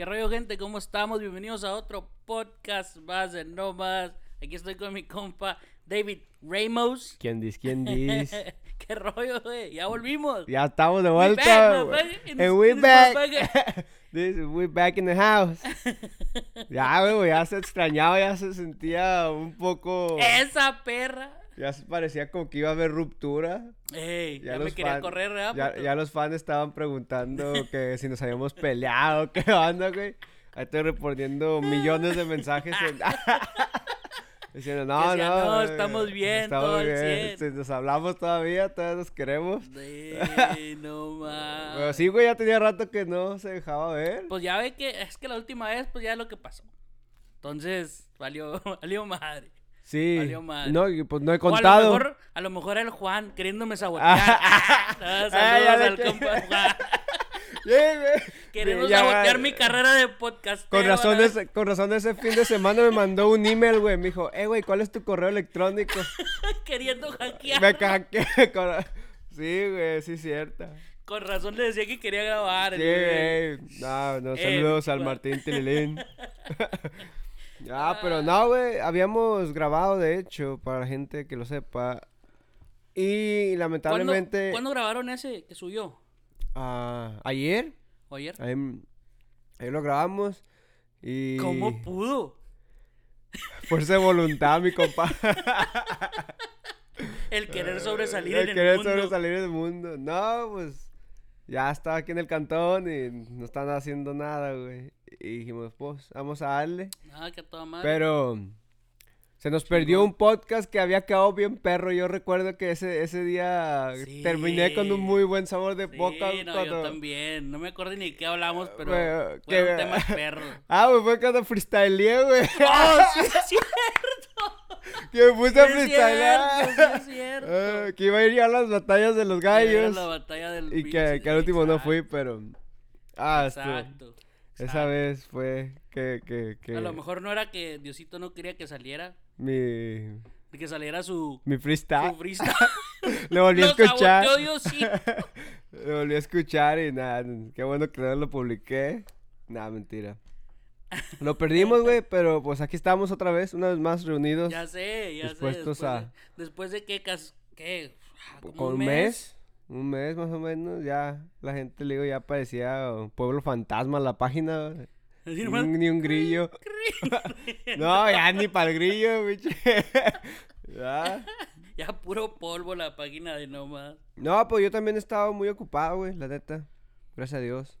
¿Qué rollo, gente? ¿Cómo estamos? Bienvenidos a otro podcast más de No Más. Aquí estoy con mi compa David Ramos. ¿Quién dice? ¿Quién dice? ¿Qué rollo, güey? Ya volvimos. Ya estamos de We vuelta. back, güey. motherfucker, in And we back. This- we back in the house. ya, güey, ya se extrañaba, ya se sentía un poco. Esa perra. Ya parecía como que iba a haber ruptura. Ey, ya, me los quería fan- correr, ¿verdad? Ya, los fans estaban preguntando que si nos habíamos peleado, qué onda, güey. Ahí estoy respondiendo millones de mensajes. en- Diciendo, no, no. "No, estamos bien, estamos todo bien, 100". si Nos hablamos todavía, todavía nos queremos. Ey, no más. Pero sí, güey, ya tenía rato que no se dejaba ver. Pues ya ve que es que la última vez, pues ya es lo que pasó. Entonces, valió, valió madre. Sí. valió madre. No, pues no he O a lo contado. mejor, a lo mejor el Juan queriéndome sabotear. Ah, Ah, saludos le al que- compa Juan. Sí, güey. Queriendo Ya, sabotear mi carrera de podcast. Con razón, ese, con razón ese fin de semana me mandó un email, güey. Me dijo, eh, güey, ¿cuál es tu correo electrónico? Queriendo hackear. Me con- Sí, güey, sí, cierta. Con razón le decía que quería grabar. Sí, güey. No, no, Eh, saludos al Martín Tililín. Ya, pero no, güey. Habíamos grabado, de hecho, para la gente que lo sepa. Y ¿Cuándo, lamentablemente. ¿Cuándo grabaron ese que subió? ah, ayer. ¿O ayer? Ahí lo grabamos. Y. ¿Cómo pudo? Fuerza de voluntad, mi compa. El querer sobresalir El en el querer mundo. sobresalir del mundo. No, pues. Ya estaba aquí en el cantón y no están haciendo nada, güey. Y dijimos, pues, vamos a darle. Ah, que toda madre. Pero. Se nos perdió un podcast que había quedado bien perro. Yo recuerdo que ese, ese día Sí. terminé con un muy buen sabor de Sí, boca. no, cuando- yo también. No me acuerdo ni qué hablamos, pero Güey, fue que- un tema perro. Ah, güey, fue cuando freestyleé, güey. ¡Oh, sí es cierto! que me puse Sí a es freestylear. cierto, sí es cierto. Ah, que iba a ir a las batallas de los Era gallos. la batalla del Y que, pinche- que al último no fui, pero. Ah, estuvo- Exacto. Esa vez fue que, que, que A lo mejor no era que Diosito no quería que saliera, mi, que saliera su, mi su freestyle. freestyle. Lo volví a escuchar. Lo volví a escuchar y nada, qué bueno que no lo publiqué. Nada, mentira. Lo perdimos, güey, pero pues aquí estamos otra vez, una vez más reunidos. Ya sé, ya sé. Dispuestos a- de, después de que, cas- ¿qué? Ah, como Con un mes, un mes más o menos, ya la gente, le digo, ya parecía un pueblo fantasma la página. Ni un, ni un grillo. no, ya ni para el grillo, biche. ya. Ya puro polvo la página de nomás. No, pues yo también estaba muy ocupado, güey, la neta. Gracias a Dios.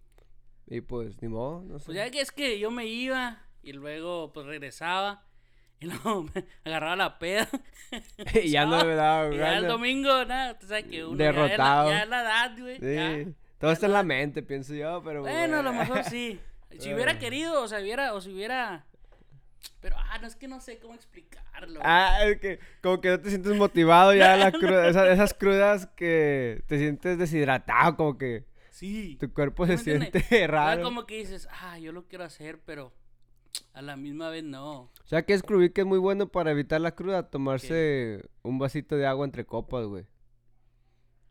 Y pues, ni modo, no sé. Pues ya que es que yo me iba y luego pues regresaba y luego me agarraba la peda. y ya no me daba Y ya el domingo, nada, tú sabes que uno Derrotado. Ya es la, edad, güey. ya. Todo está en la mente, pienso yo, pero. Bueno, a lo güey. mejor sí. Si hubiera querido, o sea, hubiera, o si hubiera... Pero, ah, no es que no sé cómo explicarlo. Ah, es que como que no te sientes motivado ya la cruda, esas, esas crudas que te sientes deshidratado, como que sí. tu cuerpo ¿Sí se entiendes? siente O sea, raro. como que dices, ah, yo lo quiero hacer, pero a la misma vez no. O sea que descubrí que es muy bueno para evitar la cruda, tomarse un vasito de agua entre copas, güey.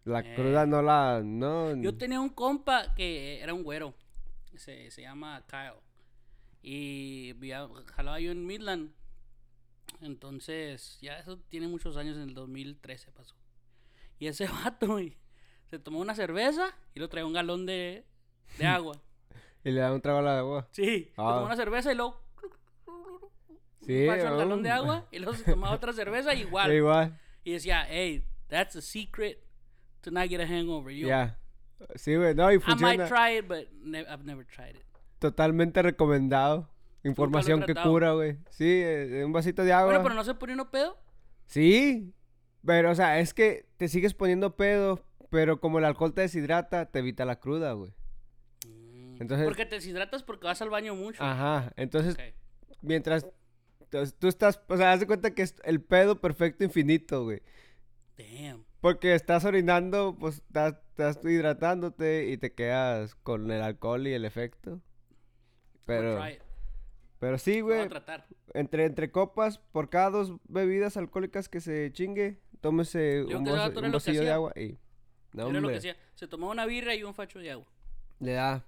La Eh. cruda no la, no. Yo tenía un compa que era un güero. Se, se llama Kyle. Y jalaba yo en Midland. Entonces, ya eso tiene muchos años, en el 2013 pasó. Y ese vato, güey, se tomó una cerveza y lo traía un galón de, de agua. Y le da un trago a la agua. Sí, se Ah. tomó una cerveza y luego... Sí, pasó el galón de agua y luego se tomaba otra cerveza igual. Igual. Y decía, hey, that's a secret to not get a hangover. Yo, Ya. Sí, güey, no, y I might funciona. try it, but ne- I've never tried it. Totalmente recomendado. Información que cura, güey. Sí, eh, un vasito de agua. Bueno, pero no se pone uno pedo. Sí, pero o sea, es que te sigues poniendo pedo, pero como el alcohol te deshidrata, te evita la cruda, güey. Entonces- Porque te deshidratas porque vas al baño mucho. Ajá, entonces Ok. mientras entonces, tú estás, o sea, haz de cuenta que es el pedo perfecto infinito, güey. Damn. Porque estás orinando, pues estás, estás hidratándote y te quedas con el alcohol y el efecto. Pero, pero sí, güey, entre, entre copas, por cada dos bebidas alcohólicas que se chingue, tómese Yo un, vaso- un vasillo de agua y... No, Era lo que hacía. Se tomaba una birra y un facho de agua. Le da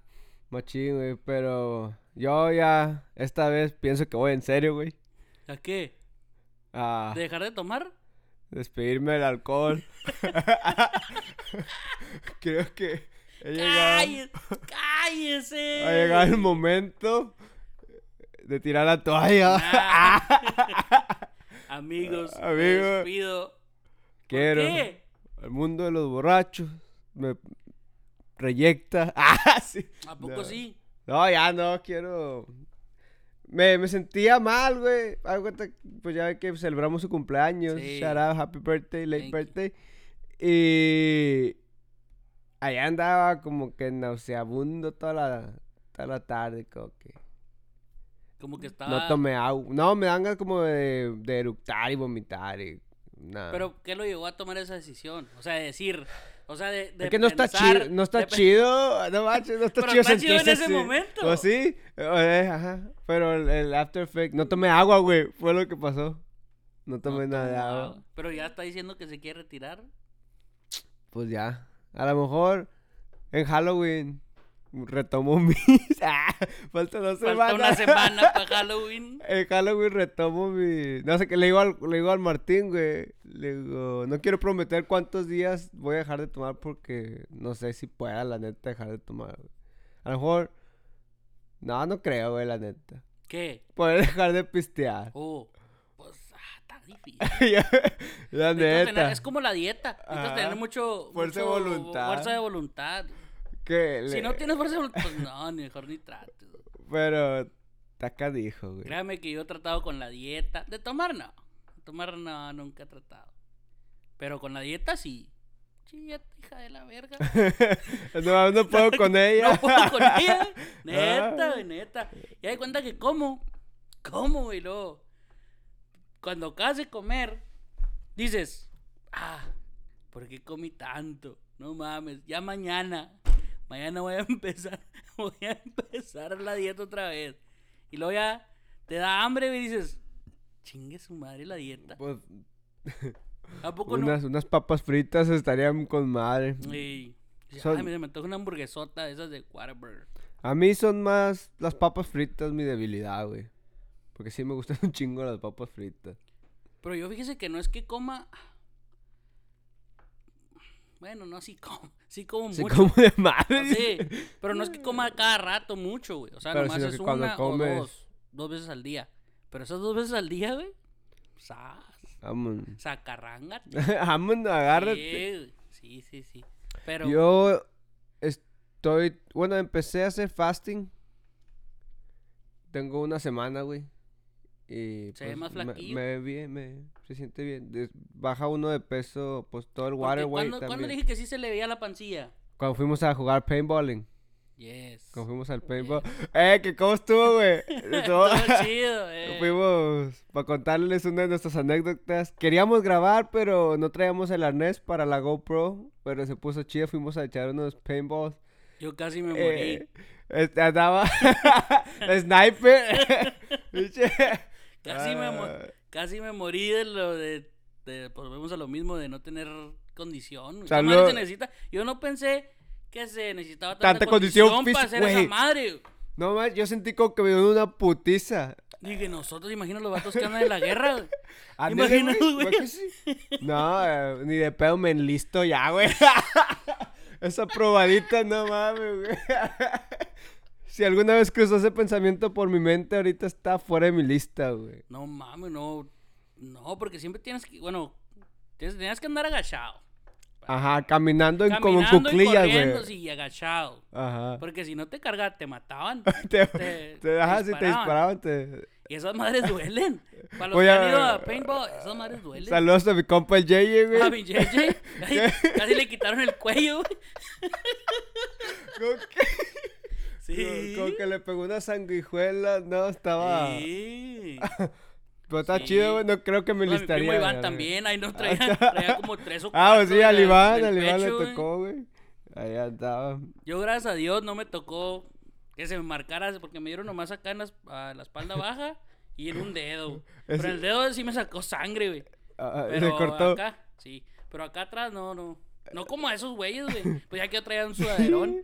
machín, güey, pero Yo ya, esta vez pienso que voy en serio, güey. ¿A qué? A ¿De dejar de tomar? despedirme del alcohol. Creo que he llegado, ¡Cállese! Ha llegado el momento de tirar la toalla. Nah. Amigos, me Amigo. despido. ¿Por Quiero. qué? El mundo de los borrachos me reyecta. Ah, sí. ¿A poco No. sí? No, ya no, quiero. Me, me sentía mal, güey. Pues ya que celebramos su cumpleaños. Sí. Shout out, happy birthday, late Thank you. birthday. Y. Allá andaba como que nauseabundo toda la, toda la tarde, como que. Como que estaba... No tomé agua. No, me dan ganas como de, de eructar y vomitar y. Nada. Pero, ¿qué lo llevó a tomar esa decisión? O sea, de decir... O sea, de, de es que no está chido, no está de chido, no manches, no está Pero chido está chido en ese así. momento. ¿O sí? Eh, ajá. Pero el, el after effect, no tomé agua, güey, fue lo que pasó. No No tomé nada de agua. Pero ya está diciendo que se quiere retirar. Pues ya, a lo mejor en Halloween retomo mis... Ah, falta dos Falta semanas. una semana para Halloween. En Halloween retomo mi... No sé, qué le digo al, le digo al Martín, güey. Le digo, no quiero prometer cuántos días voy a dejar de tomar porque no sé si pueda, la neta, dejar de tomar, güey. A lo mejor... No, no creo, güey, la neta. ¿Qué? Poder dejar de pistear. Oh, pues, ah, está difícil. la neta. tener- es como la dieta. Necesitas tener mucho... Fuerza de voluntad. Fuerza de voluntad. Que Si le- no tienes fuerza pues no, ni mejor ni trates. Pero... Taca dijo, güey. Créame que yo he tratado con la dieta. De tomar, no. De tomar, no, nunca he tratado. Pero con la dieta, sí. Chíllate, hija de la verga. no, no puedo con ella. No puedo con ella. Neta, Ah. güey, neta. Y hay cuenta que como. Como, güey, luego. Cuando acabas de comer, dices, ah, ¿por qué comí tanto? No mames, ya mañana. Mañana voy a empezar. Voy a empezar la dieta otra vez. Y luego ya te da hambre y dices, chingue su madre la dieta. Pues, ¿A poco no? unas, unas papas fritas estarían con madre. Y, Son- ay, me antoja una hamburguesota de esas de Whataburger. A mí son más las papas fritas mi debilidad, güey. Porque sí me gustan un chingo las papas fritas. Pero yo fíjese que no es que coma. Bueno, no, sí como. Sí como Sí, mucho. como de madre. Sí, pero no es que coma cada rato mucho, güey. O sea, Pero nomás sino es que cuando una comes- o dos. Dos veces al día. Pero esas dos veces al día, güey. Sas. Vamos. Sacarranga. Vamos, agárrate. Sí, sí, sí, sí. Pero. Yo estoy. Bueno, empecé a hacer fasting. Tengo una semana, güey. Y Se ve más me- flaquillo. Me, ve bien, me, se siente bien. Des- baja uno de peso, pues todo el water weight ¿cuándo, ¿Cuándo dije que sí se le veía la pancilla? Cuando fuimos a jugar paintballing. Yes. Cuando fuimos al paintball. Eh, que cómo estuvo, güey. Estuvo- chido, eh. Fuimos para contarles una de nuestras anécdotas. Queríamos grabar, pero no traíamos el arnés para la GoPro. Pero se puso chido, fuimos a echar unos paintballs. Yo casi me morí. Eh, este, andaba sniper. Casi, me Ah, casi me morí de lo de, de pues volvemos a lo mismo de no tener condición. Salud. madre se necesita. Yo no pensé que se necesitaba tanta, Tanta condición condición, para hacer esa madre. No más, yo sentí como que me dio una putiza. Dije, nosotros, imagina los vatos que andan en la guerra. Imagínate, güey. No, eh, ni de pedo me enlisto ya, güey. Esa probadita, no mames, güey. Si alguna vez cruzó ese pensamiento por mi mente, ahorita está fuera de mi lista, güey. No mames, no. No, porque siempre tienes que, bueno, tienes, tenías que andar agachado. Ajá, caminando en, como en Caminando y cuclillas, güey. sí, agachado. Ajá. Porque si no te cargaban, te mataban. Te, te- te- ajá, si te disparaban. te... Y esas madres duelen. Para los Voy que a- han ido a paintball, esas madres duelen. Saludos a mi compa el JJ, güey. A mi JJ, casi, casi le quitaron el cuello, güey. Como que, Sí. como que le pegó una sanguijuela, no, estaba... Sí. Pero está Sí. chido, güey, no creo que me mi listaría. primo Iván también, ahí no traía, traía como tres o cuatro. Ah, pues sí, en al el- Iván, al Iván le tocó, güey. Ahí andaba. Yo, gracias a Dios, no me tocó que se me marcara, porque me dieron nomás acá en las- a la espalda baja y en un dedo. Pero el dedo sí me sacó sangre, güey. Ah, Pero se cortó. acá, sí. Pero acá atrás, no, no. No como a esos güeyes, güey. Pues ya que yo traía un sudaderón.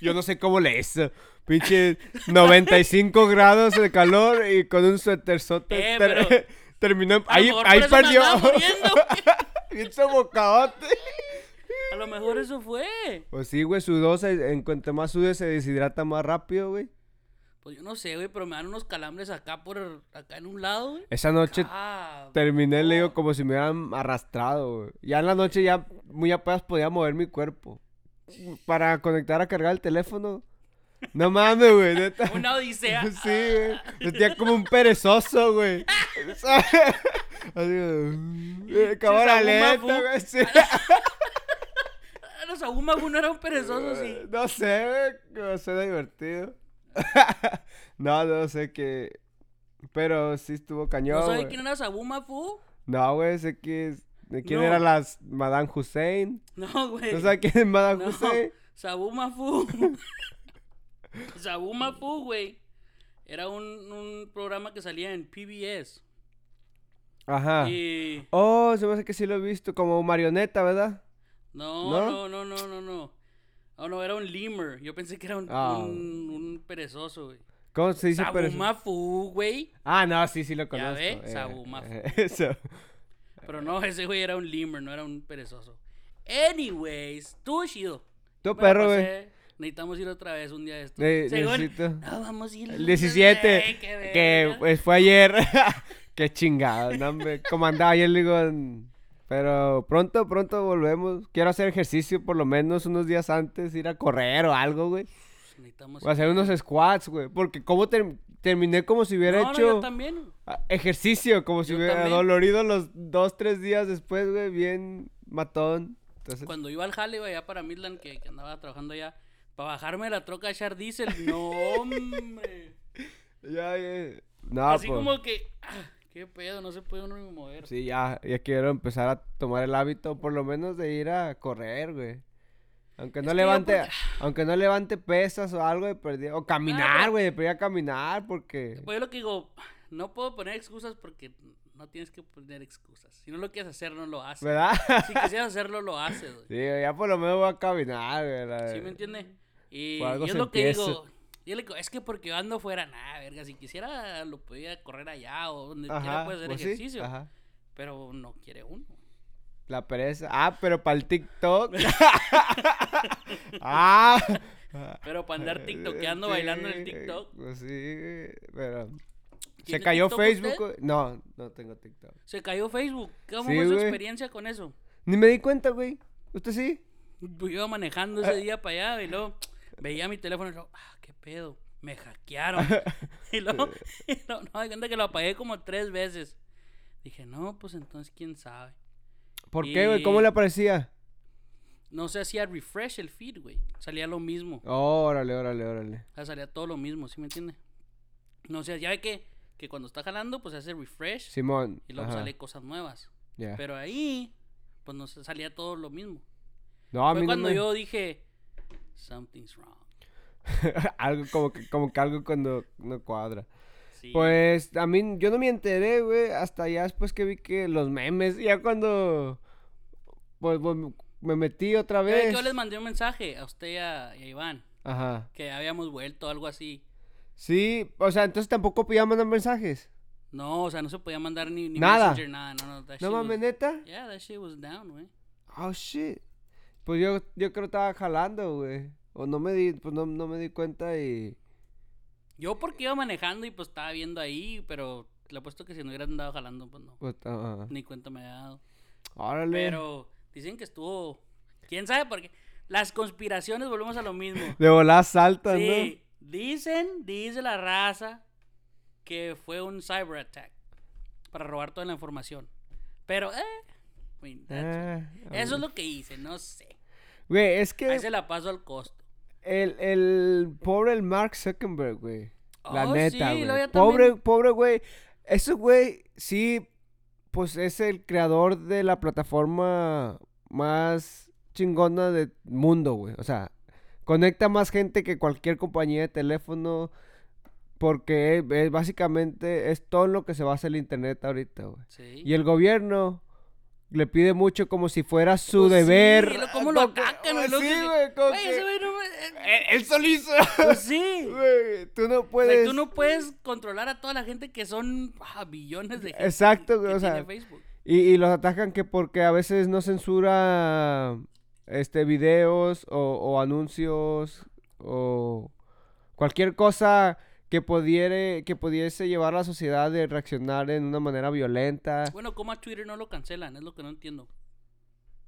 Yo no sé cómo le hizo. pinche 95 grados de calor y con un suéterzote. Eh, ter- pero- terminó. Ahí, ahí perdió. Bien sobocadote. A lo mejor eso fue. Pues sí, güey, sudó. se- En cuanto más sude, se deshidrata más rápido, güey. Pues yo no sé, güey, pero me dan unos calambres acá por acá en un lado, güey. Esa noche Ah, terminé, le digo, como si me hubieran arrastrado, güey. Ya en la noche ya muy apenas podía mover mi cuerpo. Para conectar a cargar el teléfono. No mames, güey, neta. Una odisea. Sí, güey. Sentía como un perezoso, güey. Así, güey. Cámara lenta, güey. sí. Los Aguma no era un perezoso, sí. No sé, güey. Suena divertido. no, no sé qué. Pero sí estuvo cañón. ¿No sabes quién era Sabuma Fu? No, güey, sé que es- ¿De quién No. era las Madame Hussein? No, güey. ¿No sabes quién es Madame No. Hussein? Sabuma Fu. Sabuma Fu, güey. Era un, un programa que salía en PBS. Ajá. Y. Oh, se me hace que sí lo he visto. Como marioneta, ¿verdad? No, ¿No? no, no, no, no, no. Oh, no, era un lemur. Yo pensé que era un, Ah. un, un perezoso, güey. ¿Cómo se dice perezoso? Sabuma Fu, güey. Ah, no, sí, sí lo Ya conozco. ve, eh, Sabuma. eh, Eso. Pero no, ese güey era un lemur, no era un perezoso. Anyways, estuvo chido. La perro, güey. Necesitamos ir otra vez un día de esto. Ne- Según- necesito. No, vamos a ir. El 17, Ay, qué que pues, fue ayer. Qué chingado, no, hombre. Como andaba ayer, digo. Pero pronto, pronto volvemos. Quiero hacer ejercicio por lo menos unos días antes, ir a correr o algo, güey. Necesitamos O hacer unos squats, güey. Porque como ter- terminé como si hubiera no, no, hecho yo también. ejercicio, como si Yo hubiera también. dolorido los dos, tres días después, güey, bien matón. Entonces, Cuando iba al jale, güey, allá para Midland, que, que andaba trabajando allá, para bajarme de la troca a echar diésel, no, hombre. ya, ya. No, Así pues, como que, ah, qué pedo, no se puede uno ni mover. Sí, ya, ya quiero empezar a tomar el hábito, por lo menos de ir a correr, güey. Aunque no Es yo levante, aunque no levante pesas o algo de perdido, o caminar, pero- güey, de perdido a caminar, porque... Pues yo lo que digo, no puedo poner excusas porque no tienes que poner excusas. Si no lo quieres hacer, no lo haces. ¿Verdad? Si quisieras hacerlo, lo haces, güey. sí, ya por lo menos voy a caminar, güey. ¿Sí me entiende? Y, Por algo y es lo que empieza. digo. Yo le digo, es que porque yo ando fuera, nada, verga. Si quisiera, lo podía correr allá o donde quiera Ajá, puede hacer pues sí, ejercicio. ajá. Pero no quiere uno. La pereza. Ah, pero para el TikTok. ah. Pero para andar tiktokeando, bailando en el TikTok. Pues sí, güey, pero... ¿Se ¿Tiene cayó TikTok Facebook? usted? No, no tengo TikTok. Se cayó Facebook. ¿Cómo Sí, fue su güey. experiencia con eso? Ni me di cuenta, güey. ¿Usted sí? Yo iba manejando ese día para allá y luego veía mi teléfono y luego, ah, qué pedo, me hackearon. y luego, y luego, no, cuenta que lo apagué como tres veces. Dije, no, pues entonces quién sabe. ¿Por qué, güey? ¿Cómo le aparecía? No se hacía refresh el feed, güey. Salía lo mismo. Órale, órale, órale. O sea, salía todo lo mismo, ¿sí me entiende? No sé, ya ve que, que cuando está jalando, pues hace refresh Simón. y luego ajá, sale cosas nuevas. ya. Pero ahí, pues no salía todo lo mismo. No, a Fue mí no cuando me- yo dije, something's wrong. algo como que, como que algo cuando no cuadra. Sí. Pues a mí, yo no me enteré, güey, hasta ya después que vi que los memes, ya cuando pues, pues, me metí otra vez. yo les mandé un mensaje a usted y a, y a Iván, Ajá. que habíamos vuelto, algo así. Sí, o sea, entonces tampoco podía mandar mensajes. No, o sea, no se podía mandar ni, ni Nada. Messenger, nada, no, no. that No mames, neta. Yeah, that shit was down, güey. Oh shit. Pues yo, yo creo que estaba jalando, güey. O no me di, pues no, no me di cuenta y. Yo porque iba manejando y pues estaba viendo ahí, pero le apuesto que si no hubiera andado jalando, pues no. Pues. Ni cuenta me había dado. Órale. Pero dicen que estuvo. ¿Quién sabe por qué? Las conspiraciones, volvemos a lo mismo. De volar saltan, Sí, dicen, dice la raza que fue un cyber attack para robar toda la información. Pero, eh, ¿no? Ah, eso es lo que hice, no sé. Güey, es que Ahí se la paso al costo. el, el pobre el Mark Zuckerberg, güey. La Oh, neta, sí, güey. Pobre, también- pobre, güey. Ese güey, sí, pues es el creador de la plataforma más chingona del mundo, güey. O sea, conecta más gente que cualquier compañía de teléfono. Porque es, es básicamente es todo lo que se basa el internet ahorita, güey. Sí. Y el gobierno, le pide mucho como si fuera su Pues deber. cómo lo atacan, güey, lo Sí, güey, como ese no me- Él- Él solito. Pues sí. Tú no O sea, puedes. tú no puedes controlar a toda la gente que son ah, billones de gente. Exacto, que- güey, que o sea, Facebook. Y, y los atacan que porque a veces no censura este videos o, o anuncios o cualquier cosa que pudiere, que pudiese llevar a la sociedad de reaccionar en una manera violenta. Bueno, ¿cómo a Twitter no lo cancelan? Es lo que no entiendo.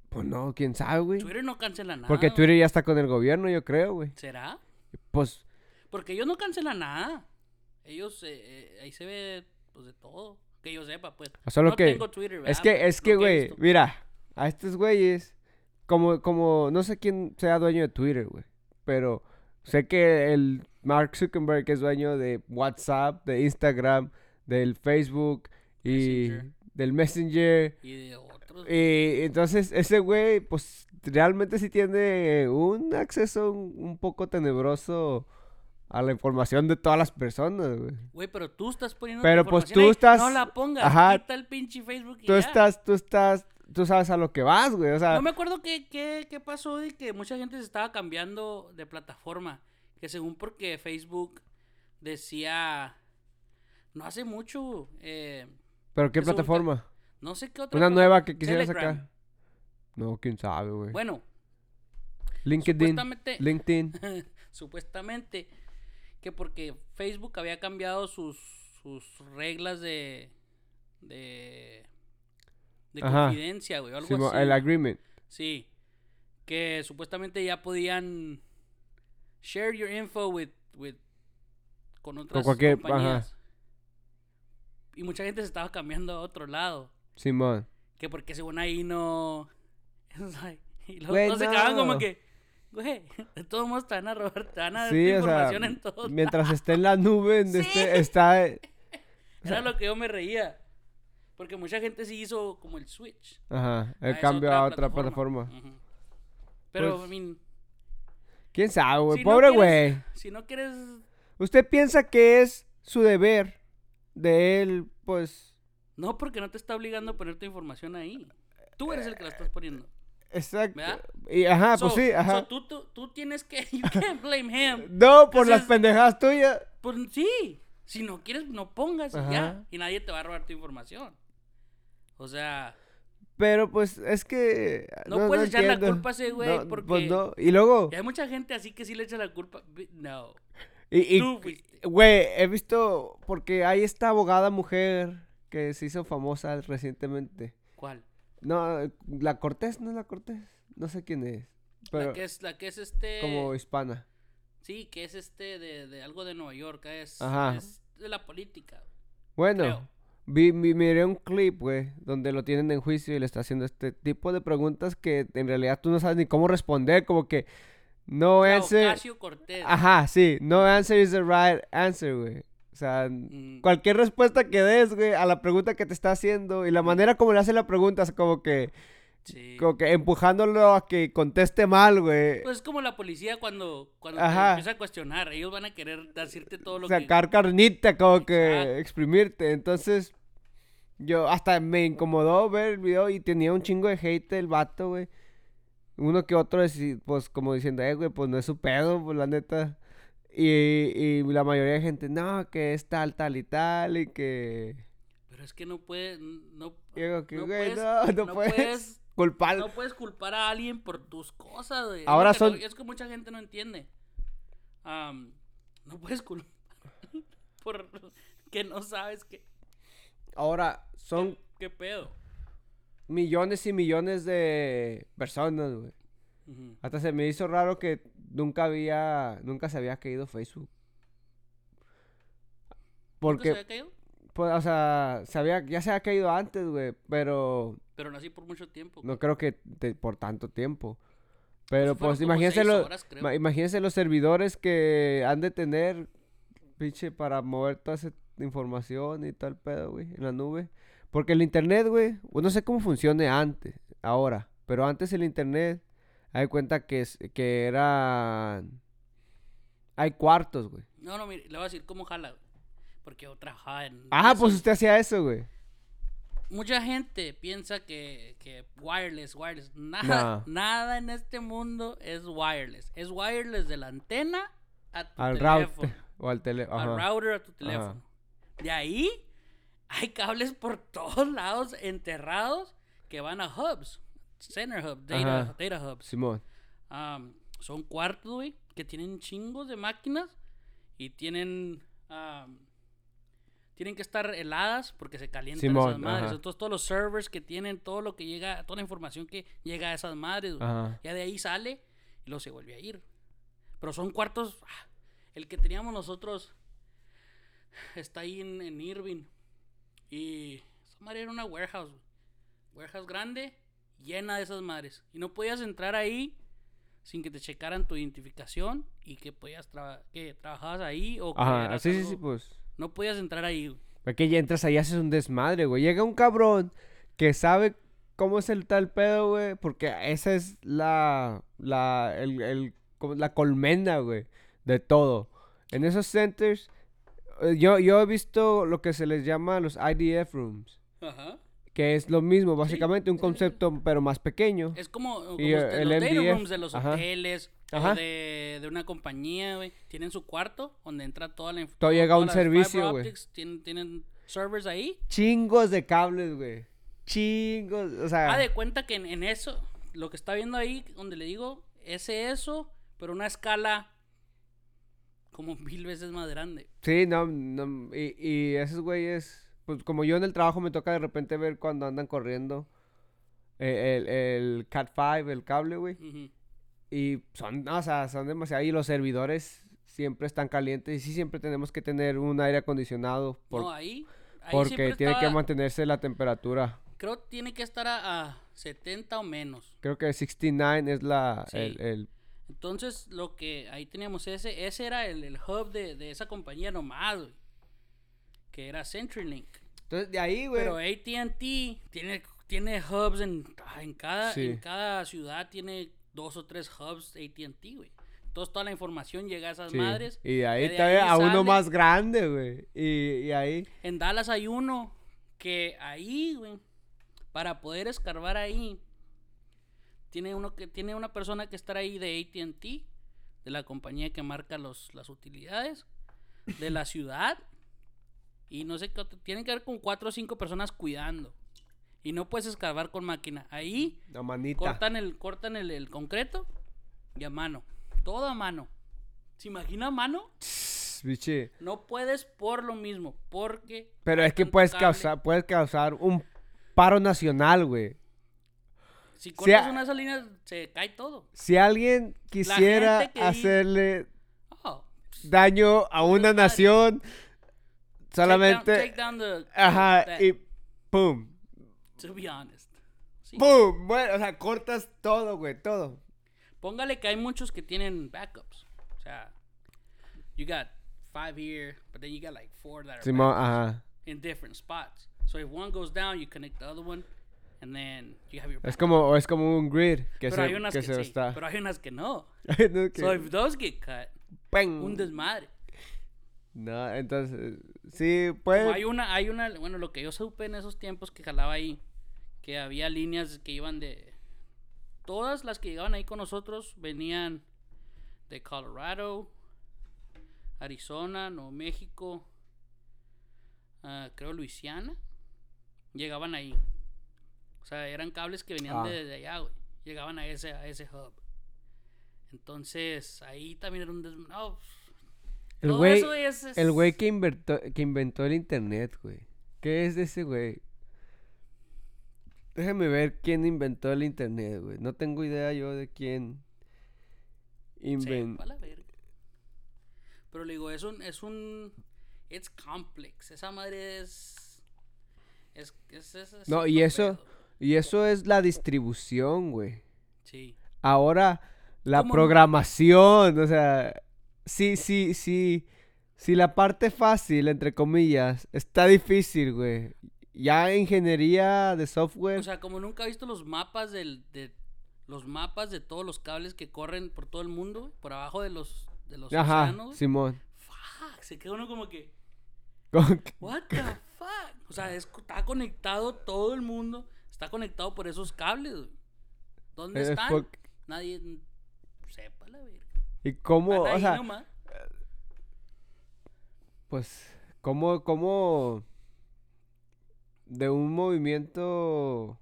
Pues no, quién sabe, güey. Twitter no cancela nada. Porque. Twitter ya está con el gobierno, yo creo, güey. ¿Será? Pues Porque ellos no cancelan nada. Ellos, eh, eh, ahí se ve, pues, de todo. Que yo sepa, pues. Solo no que- tengo Twitter, es ¿verdad? que, Pero es que, güey, mira, a estos güeyes, como, como, no sé quién sea dueño de Twitter, güey, pero sé que el Mark Zuckerberg es dueño de WhatsApp, de Instagram, del Facebook y Messenger. del Messenger. Y de otros. Y entonces ese güey, pues realmente sí tiene un acceso un, un poco tenebroso a la información de todas las personas, güey. Güey, pero tú estás poniendo Pero, tu pues, tú ahí. estás- No la pongas. Ajá. Quita el pinche Facebook y Tú ya. estás, tú estás, tú sabes a lo que vas, güey. O sea, No me acuerdo qué, qué, qué pasó y que mucha gente se estaba cambiando de plataforma. Que según porque Facebook decía... No hace mucho. eh, ¿pero qué plataforma? no sé qué otra. Una cosa. nueva que quisieras Telegram. sacar. No, quién sabe, güey. Bueno, LinkedIn. supuestamente... LinkedIn. supuestamente que porque Facebook había cambiado sus, sus reglas de de de Ajá. confidencia, güey, o algo Simo- así. el agreement. Sí. Que supuestamente ya podían share your info with with con otras cualquier- ajá. compañías. Y mucha gente se estaba cambiando a otro lado, Simón. que porque según ahí no like- y luego Güey, todos se quedaban como no. que güey, de todos modos te van a robar, te van a dar Sí, o sea, información en todos mientras esté en la nube, Sí. este- está... Era lo que yo me reía. Porque mucha gente sí hizo como el switch. Ajá, el cambio a otra plataforma. Ujú. Pero, Pues, I mean, ¿Quién sabe, güey? Si Pobre güey. si no quieres. ¿Usted piensa que es su deber de él, pues... No, porque no te está obligando a poner tu información ahí. Tú eres el que la estás poniendo. Exacto. ¿Verdad? Y, ajá, pues So- sí, ajá. so tú, tú, tú tienes que. You can't blame him. No, por las pendejadas tuyas. Pues sí. Si no quieres, no pongas Ajá. ya. Y nadie te va a robar tu información. O sea, Pero pues es que... no, puedes echar la culpa a ese güey No, porque. Pues no. Y luego... y hay mucha gente así que sí le echa la culpa. No. Y, y- güey, he visto, porque hay esta abogada mujer que se hizo famosa recientemente. ¿Cuál? No, la Cortés, no es la Cortés, no sé quién es, pero la que es, la que es este. como hispana. Sí, que es este de, de algo de Nueva York. Es, Ajá. es de la política. Bueno, creo. Vi, vi- miré un clip, güey, donde lo tienen en juicio y le está haciendo este tipo de preguntas que en realidad tú no sabes ni cómo responder, como que no La answer. Cortés. Ajá, sí, no answer is the right answer, güey. O sea, Mm, cualquier respuesta que des, güey, a la pregunta que te está haciendo y la manera como le hace la pregunta es como que, sí. como que empujándolo a que conteste mal, güey. Pues es como la policía cuando, cuando te empieza a cuestionar. Ellos van a querer decirte todo lo que. sacar carnita, como que Exacto. exprimirte. Entonces, yo hasta me incomodó ver el video y tenía un chingo de hate el vato, güey. Uno que otro, pues como diciendo, eh, güey, pues no es su pedo, pues la neta. Y, y la mayoría de gente, no, que es tal, tal y tal, y que... Pero es que no puedes. No, digo que, no güey, puedes- no, no, no puedes, puedes- culpar. no puedes culpar a alguien por tus cosas, güey. Es Ahora que no- son- es que mucha gente no entiende. Am, no puedes culpar por que no sabes qué, Ahora, son qué pedo. millones y millones de personas, güey. Ujú. Hasta se me hizo raro que nunca había, nunca se había caído Facebook. ¿Nunca Porque, se había caído? pues, o sea, se había- ya se había caído antes, güey, pero Pero no así por mucho tiempo. no creo que te- por tanto tiempo. Pero fueron pues como imagínense seis los, horas, creo. ma- imagínense los servidores que han de tener, pinche, para mover toda esa información y tal pedo, güey, en la nube. Porque el internet, güey, no sé cómo funcione antes, ahora, pero antes el internet, hay cuenta que, es, que eran... Hay cuartos, güey. No, no, mire, le voy a decir cómo jala, güey. Porque yo trabajaba en. Ah, eso. pues usted hacía eso, güey. mucha gente piensa que, que wireless, wireless. Nada, No. nada en este mundo es wireless. Es wireless de la antena a tu Al teléfono. O al teléfono. Al router a tu teléfono. De ahí hay cables por todos lados enterrados que van a hubs. Center hub, data, Ajá. data hubs. Simón. Son cuartos, güey, que tienen chingos de máquinas y tienen tienen que estar heladas porque se calientan Simón, esas madres. ajá. Entonces todos los servers que tienen, todo lo que llega, toda la información que llega a esas madres, ya de ahí sale y luego se vuelve a ir. Pero son cuartos, ah, el que teníamos nosotros está ahí en, en Irving y esa madre era una warehouse, güey. warehouse grande, llena de esas madres y no podías entrar ahí sin que te checaran tu identificación y que podías traba- que trabajabas ahí o que Ajá. Sí, sí, sí, pues. no podías entrar ahí. güey. Porque ya entras ahí, haces un desmadre, güey. Llega un cabrón que sabe cómo es el tal pedo, güey. Porque esa es la. La. El, el- la colmena, güey. De todo. En esos centers. eh, Yo, yo he visto lo que se les llama los IDF rooms. Ajá. Que es lo mismo, básicamente, un sí, sí. concepto, pero más pequeño. Es como, como Y, usted- eh, el los data rooms de los ajá. hoteles Ajá. o de, de una compañía, güey. Tienen su cuarto donde entra toda la inf- Todo llega a un servicio, güey. tienen servers ahí. Chingos de cables, güey. Chingos. O sea. Ah, de cuenta que en, en eso, lo que está viendo ahí, donde le digo, es eso, pero una escala como mil veces más grande. Sí, no, no, y, y esos güeyes, pues como yo en el trabajo me toca de repente ver cuando andan corriendo eh, el, el Cat 5, el cable, güey. Ujú. Y son, no, o sea, son demasiado, y los servidores siempre están calientes y sí siempre tenemos que tener un aire acondicionado por- no, ahí, ahí porque tiene que mantenerse la temperatura. Creo que tiene que estar a, a 70 o menos. Creo que 69 es la, Sí. el, el- Entonces, lo que ahí teníamos ese, ese era el, el hub de, de esa compañía nomás, güey. Que era CenturyLink. Entonces, de ahí, güey. Pero AT&T tiene, tiene hubs en, ah, en, cada, Sí. en cada ciudad, tiene dos o tres hubs AT&T, güey. Entonces toda la información llega a esas sí, madres. Y de ahí de ahí a uno más grande, güey. Y, y ahí, En Dallas hay uno que ahí, güey, para poder escarbar ahí, tiene uno que tiene una persona que estar ahí de AT&T, de la compañía que marca los, las utilidades, de la ciudad y no sé qué tienen que haber con cuatro o cinco personas cuidando y no puedes escarbar con máquina. Ahí la manita. cortan el cortan el, el concreto y a mano, todo a mano. ¿Se imagina a mano? Biche. No puedes por lo mismo, porque Pero es que puedes cable. causar, puedes causar un paro nacional, güey. Si cortas a- una de esas líneas, se cae todo. Si alguien quisiera hacerle Oh, daño a una madre. nación, take down- solamente... take down the- Ajá, that, y pum. To be honest. Sí. Pum. Bueno, o sea, cortas todo, güey, todo. Póngale que hay muchos que tienen backups. O sea, you got five here, but then you got like four that are Simón, backups ajá. in different spots. So if one goes down, you connect the other one, and then you have your Es como, es como un grid que pero se, hay unas que que, se sí, está. pero hay unas que no. No, que- So if those get cut, ¡peng! un desmadre. No, entonces, sí, puede... Como hay una, hay una, bueno, lo que yo supe en esos tiempos que jalaba ahí, que había líneas que iban de, todas las que llegaban ahí con nosotros venían de Colorado, Arizona, Nuevo México, ah, creo Luisiana, llegaban ahí. O sea, eran cables que venían Ah. de, de allá, güey. Llegaban a ese, a ese hub. Entonces, ahí también era un des... no, El güey, eso es- es- el güey que, inventó, que inventó el internet, güey. ¿Qué es de ese güey? Déjame ver quién inventó el internet, güey. No tengo idea yo de quién inventó. Sí. Pero le digo, es un, es un, it's complex. Esa madre es, es, es, es- No, y eso- pedo. Y eso es la distribución, güey. Sí. Ahora, la programación, o sea, sí, sí, sí. Si la parte fácil, entre comillas, está difícil, güey. Ya ingeniería de software. O sea, como nunca he visto los mapas del, de, los mapas de todos los cables que corren por todo el mundo, por abajo de los, de los Ajá, océanos. Simón. Fuck, se queda uno como que, Como que- what the fuck. O sea, es- está conectado todo el mundo. Está conectado por esos cables, güey. ¿Dónde Es están? Nadie sepa la verga. ¿Y cómo, o sea, nomás. pues, cómo, cómo de un movimiento,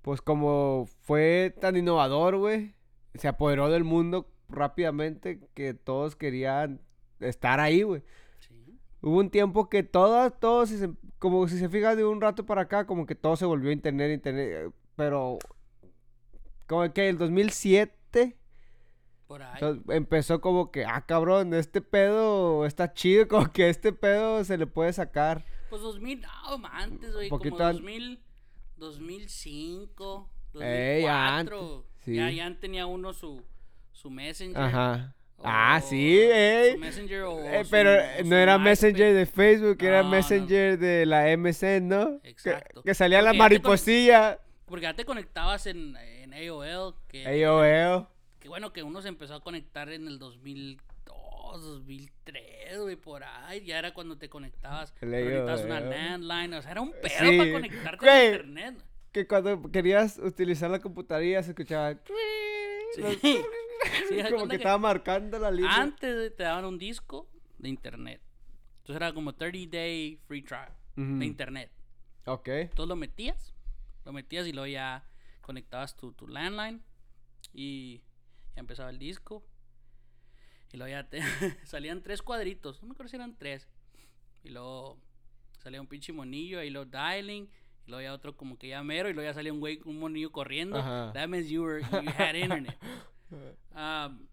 pues como fue tan innovador, güey, se apoderó del mundo rápidamente que todos querían estar ahí, güey. Sí. Hubo un tiempo que todas, todos, como si se fija de un rato para acá, como que todo se volvió internet, internet, pero como que el 2007 Por ahí. entonces, empezó como que, ah, cabrón, este pedo está chido, como que este pedo se le puede sacar. Pues 2000, no, antes, güey. Como Poquito an- 2000, 2005, Ey, 2004. antes, Ya, ya tenía uno su, su Messenger. Ajá. Ah, sí, Su ey. Messenger o Eh, su- pero eh, su no era. Messenger de Facebook, era No, no. Messenger de la MC, ¿no? Exacto. Que, salía la Porque conect- mariposilla. Porque ya te conectabas en, en AOL. Que, AOL. que bueno, que uno se empezó a conectar en el 2002, 2003, güey, por ahí. Ya era cuando te conectabas. Necesitabas una landline. O sea, era un pedo Sí. para conectarte a internet. Que cuando querías utilizar la computadora se escuchaba... Sí. los- Sí, como cuenta que estaba marcando la línea. Antes te daban un disco de internet. Entonces era como 30 day free trial de internet. Ok. Entonces lo metías, lo metías y luego ya conectabas tu, tu landline y ya empezaba el disco. Y luego ya te salían tres cuadritos, no me acuerdo si eran tres. Y luego salía un pinche monillo, y luego dialing, y luego ya otro como que ya mero, y luego ya salía un güey, un monillo corriendo. Ajá. That means you, were, you had internet. Um,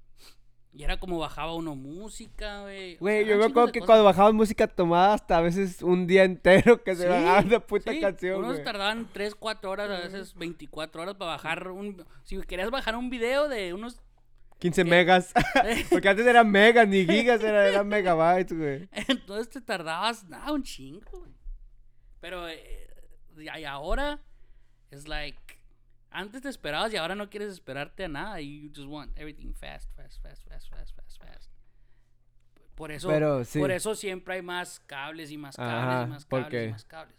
y era como bajaba uno música, güey. O Güey, sea, yo me acuerdo de que cosas. cuando bajaban música tomada hasta a veces un día entero que se Sí, bajaba una puta sí, canción, Unos güey. tardaban 3, 4 horas, a veces 24 horas para bajar un... Si querías bajar un video de unos... 15 ¿Qué? megas. Porque antes eran megas, ni gigas, era- eran megabytes, güey. Entonces te tardabas, nada, un chingo, güey. Pero eh, y ahora es like... Antes te esperabas y ahora no quieres esperarte a nada. You just want everything fast, fast, fast, fast, fast, fast, fast. Por eso, Pero, sí. por eso siempre hay más cables y más cables Ajá, y más ¿por cables y más cables.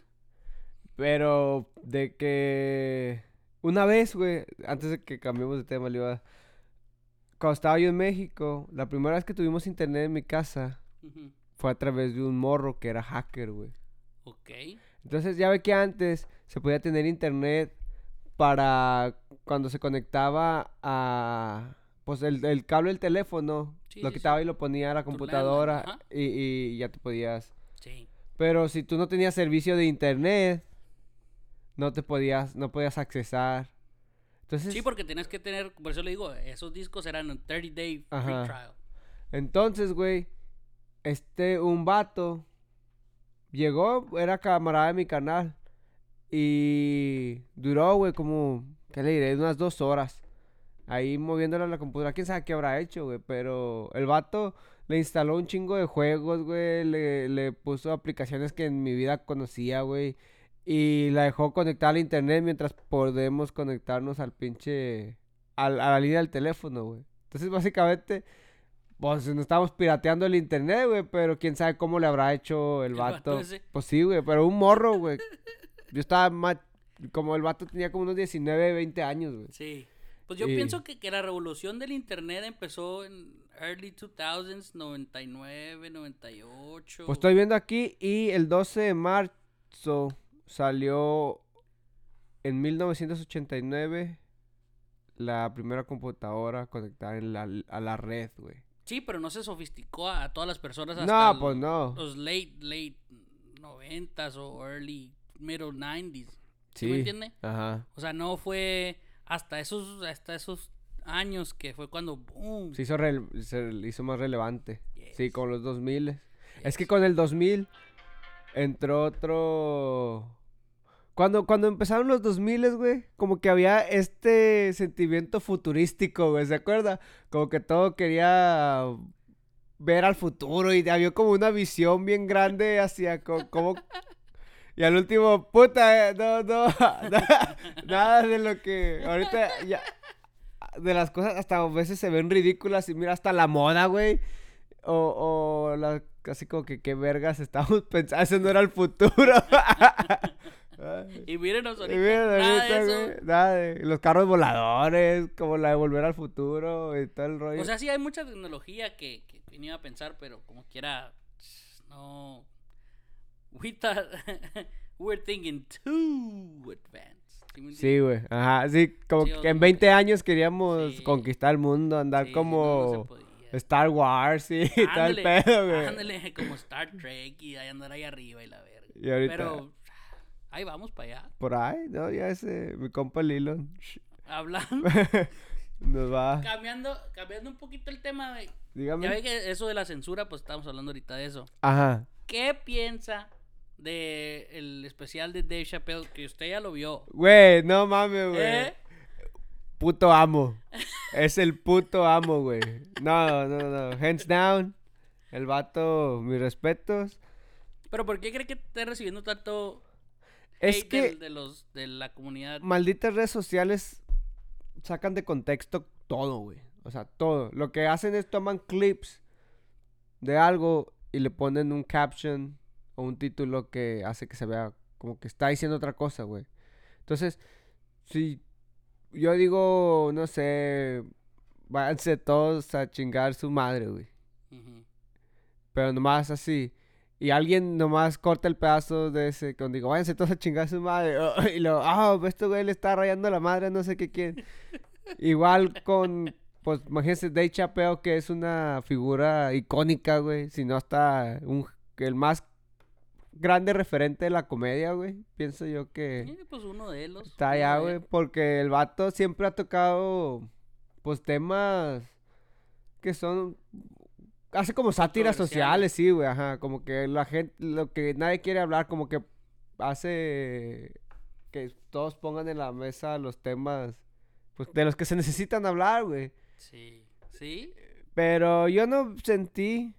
Pero de que una vez, güey, antes de que cambiemos de tema, le iba cuando estaba yo en México, la primera vez que tuvimos internet en mi casa fue a través de un morro que era hacker, güey. Ok. Entonces ya ve que antes se podía tener internet para cuando se conectaba a pues el, el cable del teléfono, Sí, lo sí, quitaba sí. y lo ponía a la computadora y, y ya te podías. Sí. Pero si tú no tenías servicio de internet, no te podías, no podías accesar. Entonces, Sí, porque tenías que tener, por eso le digo, esos discos eran un 30 day free Ajá. trial. entonces, güey, este, un vato llegó, era camarada de mi canal y duró, güey, como, ¿qué le diré? Unas dos horas. Ahí moviéndole a la computadora, quién sabe qué habrá hecho, güey, pero el vato le instaló un chingo de juegos, güey, le, le puso aplicaciones que en mi vida conocía, güey, y la dejó conectar al internet mientras podemos conectarnos al pinche, al- a la línea del teléfono, güey. Entonces, básicamente, pues nos estábamos pirateando el internet, güey, pero quién sabe cómo le habrá hecho el El vato vato. Pues sí, güey, pero un morro, güey. Yo estaba más, como el vato tenía como unos 19, 20 años, güey. Sí. Pues yo Y- pienso que, que la revolución del internet empezó en early 2000s, 99, 98. Pues estoy viendo aquí y el 12 de marzo salió en 1989 la primera computadora conectada en la, a la red, güey. Sí, pero no se sofisticó a todas las personas hasta No, pues no. los late, late 90s o early, middle 90s. ¿Sí, Sí. me entiende? Ajá. O sea, no fue hasta esos, hasta esos años que fue cuando boom. Se hizo, rele- se hizo más relevante. Sí, Yes. con los 2000. Es que Yes. con el 2000 entró otro... Cuando, cuando empezaron los 2000, güey, como que había este sentimiento futurístico, güey, ¿se acuerda? Como que todo quería ver al futuro y había como una visión bien grande hacia cómo... Y al último, puta, eh, no, no, nada, nada de lo que ahorita ya... De las cosas hasta a veces se ven ridículas y mira hasta la moda, güey. O, o las casi como que qué vergas estábamos pensando, ese no era el futuro. Y mírenos Y ahorita. mira, nada de ahorita, eso. güey, nada de- los carros voladores, como la de volver al futuro y todo el rollo. O sea, sí hay mucha tecnología que, que, iba a pensar, pero como quiera, no. We thought we're thinking too advanced. ¿sí güey. Ajá, sí, como Sí, que en sea, 20 años queríamos sí. conquistar el mundo, andar Sí, como no, no. Star Wars y tal Ándale, pedo, güey. Ándale, como Star Trek y andar ahí arriba y la verga. Y ahorita, Pero ahí vamos para allá. por ahí, ¿no? Ya ese, mi compa Lilo Hablando, nos va. cambiando, cambiando un poquito el tema, güey. Ya Dígame. ve que eso de la censura, pues estamos hablando ahorita de eso. Ajá. ¿Qué piensa de el especial de Dave Chappelle que usted ya lo vio? Güey, no mames, güey. ¿Eh? Puto amo. es el puto amo, güey. No, no, no. Hands down. El vato, mis respetos. Pero ¿por qué cree que esté recibiendo tanto Es hate que del- de los de la comunidad? malditas redes sociales sacan de contexto todo, güey. O sea, todo. Lo que hacen es toman clips de algo y le ponen un caption o un título que hace que se vea como que está diciendo otra cosa, güey. Entonces, si yo digo, no sé, váyanse todos a chingar su madre, güey. Ujú. Pero nomás así. Y alguien nomás corta el pedazo de ese. Cuando digo, váyanse todos a chingar su madre. Y luego, ah, este güey le está rayando la madre, no sé qué quién. Igual con, pues, imagínense, Dave Chappelle, que es una figura icónica, güey. Si no hasta un, el más grande referente de la comedia, güey. Pienso yo que Sí, pues uno de los. está allá, güey. Porque el vato siempre ha tocado, pues, temas que son hace como sátiras sociales, sí, güey, ajá, como que la gente, lo que nadie quiere hablar, como que hace que todos pongan en la mesa los temas, pues, de los que se necesitan hablar, güey. Sí. ¿Sí? Pero yo no sentí,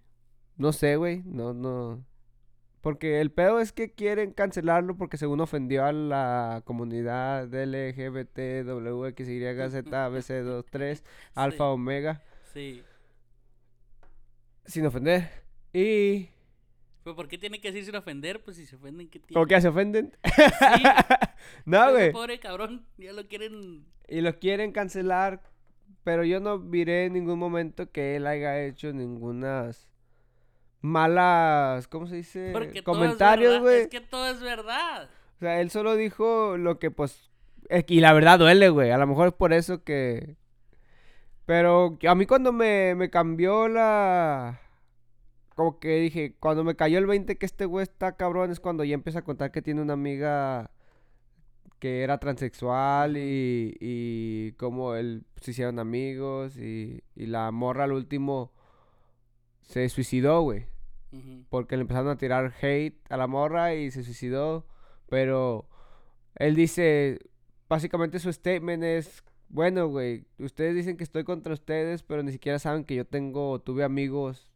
no sé, güey, no, no. Porque el pedo es que quieren cancelarlo porque según ofendió a la comunidad LGBT, WXYZ, ABC23, Alfa, Sí. Omega, Sí. sin ofender. Y... Pero ¿por qué tiene que decir sin ofender? Pues si se ofenden, ¿qué tiene? ¿Cómo que ya se ofenden? Sí. no, güey. Pobre cabrón, ya lo quieren. Y lo quieren cancelar, pero yo no miré en ningún momento que él haya hecho ningunas malas, ¿cómo se dice? Porque Comentarios, güey. Es que todo es verdad. O sea, él solo dijo lo que pues... es que- Y la verdad duele, güey. A lo mejor es por eso que... Pero a mí cuando me, me cambió la... Como que dije, cuando me cayó el 20 que este güey está cabrón es cuando ya empieza a contar que tiene una amiga que era transexual y, y como él se hicieron amigos y, y la morra al último se suicidó, güey. Porque le empezaron a tirar hate a la morra y se suicidó. Pero él dice, básicamente su statement es, bueno, güey, ustedes dicen que estoy contra ustedes, pero ni siquiera saben que yo tengo, tuve amigos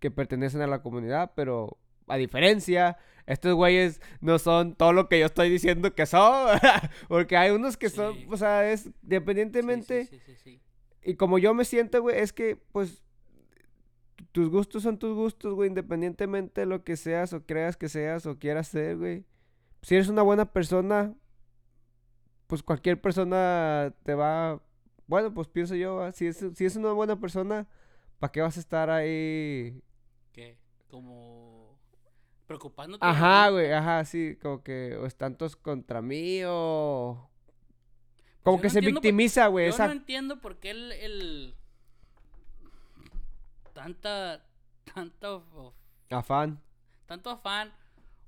que pertenecen a la comunidad, pero a diferencia, estos güeyes no son todo lo que yo estoy diciendo que son. Porque hay unos que son, o sea, es independientemente... Sí, sí, sí, sí. Y como yo me siento, güey, es que, pues, tus gustos son tus gustos, güey, independientemente de lo que seas o creas que seas o quieras ser, güey. Si eres una buena persona, pues cualquier persona te va... Bueno, pues pienso yo, si es, si es una buena persona, ¿para qué vas a estar ahí? ¿Qué? Como. Preocupándote. Ajá, güey, ajá, sí, como que o están todos contra mí o... Pues Como que no se victimiza, güey, Yo esa... no entiendo por qué el. el... Tanta. Tanto. of- Afán. Tanto afán.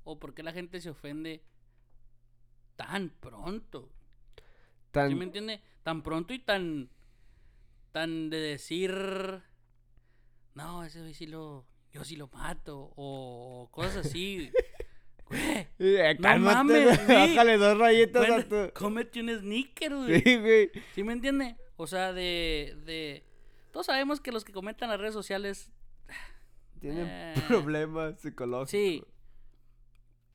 O por qué la gente se ofende tan pronto. Tan... ¿Sí me entiende? Tan pronto y tan. Tan de decir. No, ese sí lo. Yo sí lo mato. O, cosas así. Güey. Eh, No cálmate, mames, güey, bájale dos rayitas a tu... cómete un sneaker, güey. Sí, güey. ¿Sí me entiende? O sea, de, de... Todos sabemos que los que comentan las redes sociales... Tienen Eh, problemas psicológicos. Sí.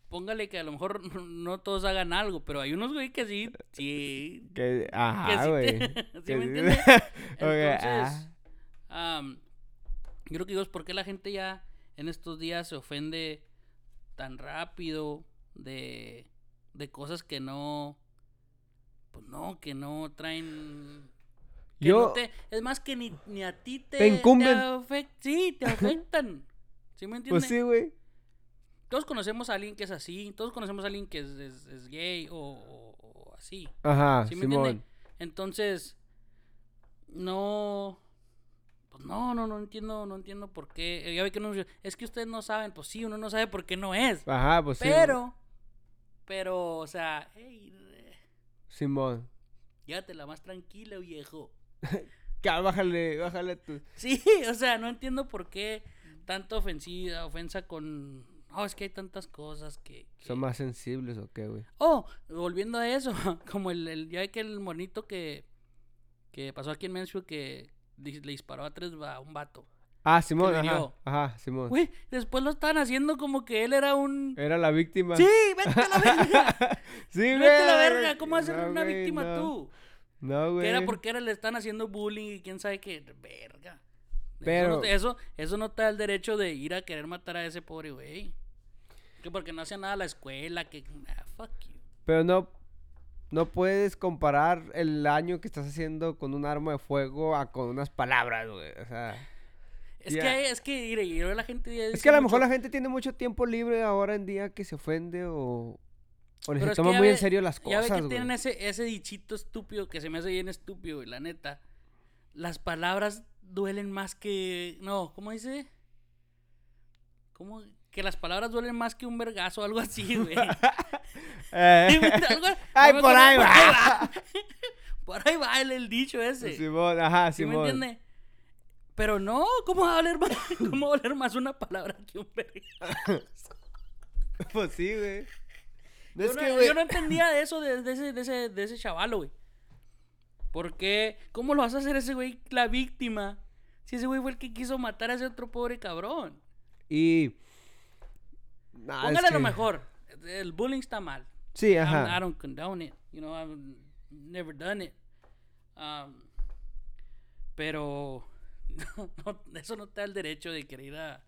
Póngale que a lo mejor no todos hagan algo, pero hay unos, güey, que sí... Sí... Que, ajá, sí güey. te- ¿Sí me sí- entiende? Ok, Entonces... yo creo que digo, es porque la gente ya en estos días se ofende tan rápido de, de cosas que no, pues no, que no traen... que no Yo, te- es más que ni, ni a ti te, Te incumben. sí, te afectan. ¿Sí me entiendes? pues sí, güey. Todos conocemos a alguien que es así, todos conocemos a alguien que es, es- es gay o, o- o así. Ajá, ¿Sí me entiende? Simón. Entonces, no. Pues no, no, no entiendo, no entiendo por qué. Eh, Ya ve que dice, es que ustedes no saben, pues sí, uno no sabe por qué no es. Ajá, pues sí. pero, pero, o sea, hey, eh, Simón. llévatela más tranquila, viejo. Bájale, bájale tú. Sí, o sea, no entiendo por qué tanta ofensiva, ofensa con. Oh, es que hay tantas cosas que. que- ¿Son más sensibles o qué, güey? Oh, volviendo a eso, como el, el ya que el monito que, que pasó aquí en Mansfield que le disparó a tres a un vato. Ah, Simón, ajá. Ajá, Simón. Güey, después lo estaban haciendo como que él era un... Era la víctima. Sí, vete a la verga. Sí, güey. vete a la verga. ¿Cómo vas a ser No, una víctima no. tú? No, güey. Que era porque era, le están haciendo bullying y quién sabe qué. Verga. Pero- Eso, no, te- eso, eso no te da el derecho de ir a querer matar a ese pobre güey. Que porque no hacía nada a la escuela, que... ah, fuck you. Pero no, no puedes comparar el daño que estás haciendo con un arma de fuego a con unas palabras, güey. O sea, Es que, es que, mire, la gente... es que a lo mejor la gente tiene mucho tiempo libre ahora en día que se ofende o, o Pero ni se es que toma ya muy ve- en serio las Ya ve cosas, que tienen ese, ese dichito estúpido que se me hace bien estúpido, güey, la neta. Las palabras duelen más que. No, ¿cómo dice? ¿Cómo? Que las palabras duelen más que un vergazo o algo así, güey. Eh, algo- Ay, no me por ahí por va. Por ahí va el, el dicho ese. Simón, ajá, ¿Sí me Simón. entiende? Pero no, ¿cómo va a valer más, cómo va a valer más una palabra que un vergazo? pues sí, güey. Yo, es no, que, yo no entendía de eso de, de ese, de, ese, de ese chavalo, güey. ¿Por qué? ¿Cómo lo vas a hacer ese güey la víctima? Si ese güey fue el que quiso matar a ese otro pobre cabrón. Y. Nah, Póngale lo que- mejor. El bullying está mal. Sí, I'm- I ajá. don't condone it. You know, I've never done it. Um, pero no, no, eso no te da el derecho de querer a-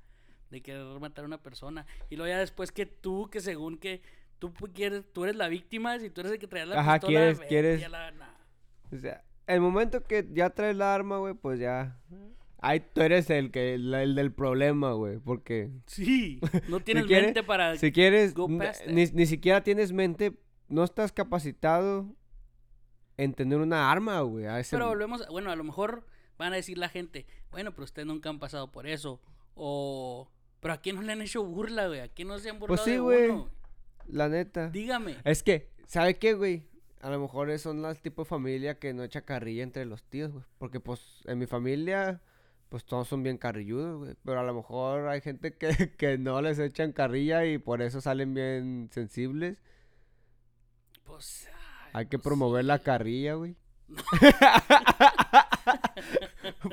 de querer matar a una persona. Y luego ya después que tú, que según que tú quieres, tú eres la víctima, si tú eres el que trae la Ajá, pistola, quieres- ve, quieres- ya la- nah. O sea, el momento que ya traes la arma, güey, pues ya. Ahí tú eres el que el, el del problema, güey. Porque Sí, no tienes quieres- mente para... si quieres, ni, ni siquiera tienes mente, no estás capacitado en tener una arma, güey. ese- Pero volvemos, a- bueno, a lo mejor van a decir la gente, bueno, pero ustedes nunca han pasado por eso. O, pero a quién no le han hecho burla, güey, a quién no se han burlado Pues sí, de güey. uno. La neta. Dígame. Es que, ¿sabe qué, güey? A lo mejor son las tipo de familia que no echa carrilla entre los tíos, güey. Porque, pues, en mi familia, pues todos son bien carrilludos, güey. Pero a lo mejor hay gente que, que no les echan carrilla y por eso salen bien sensibles. Pues, ay, Hay que pues promover sí. la carrilla, güey.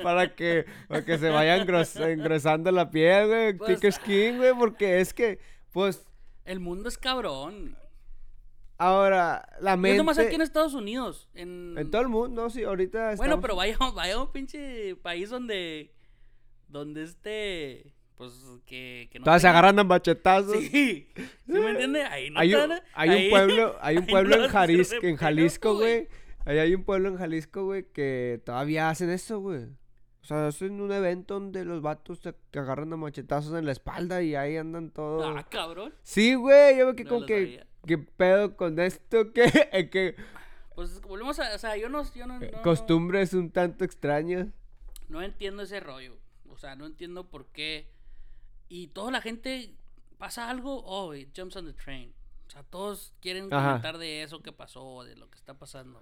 para que para que se vaya engros- engrosando la piel, güey. Pues, skin, güey. Porque es que, pues, El mundo es cabrón. ahora, la mente... es nomás aquí en Estados Unidos. En, En todo el mundo, sí, ahorita Bueno, estamos- pero vaya, vaya a un pinche país donde, donde este, pues, que, que no Todas se tenga- agarran a machetazos. Sí, ¿sí me entiende? Ahí no hay, te un, hay ahí- un pueblo, hay un pueblo no en, se Jalisco, en Jalisco, güey. Ahí hay un pueblo en Jalisco, güey, que todavía hacen eso, güey. O sea, hacen un evento donde los vatos se que agarran a machetazos en la espalda y ahí andan todos. Ah, cabrón. Sí, güey, yo me quedé No con lo que. ¿qué pedo con esto? ¿Qué, eh, que Pues volvemos a, o sea, yo no, yo no, no- costumbres un tanto extrañas? no entiendo ese rollo. O sea, no entiendo por qué. Y toda la gente pasa algo, oh, it jumps on the train. O sea, todos quieren Ajá. comentar de eso que pasó, de lo que está pasando.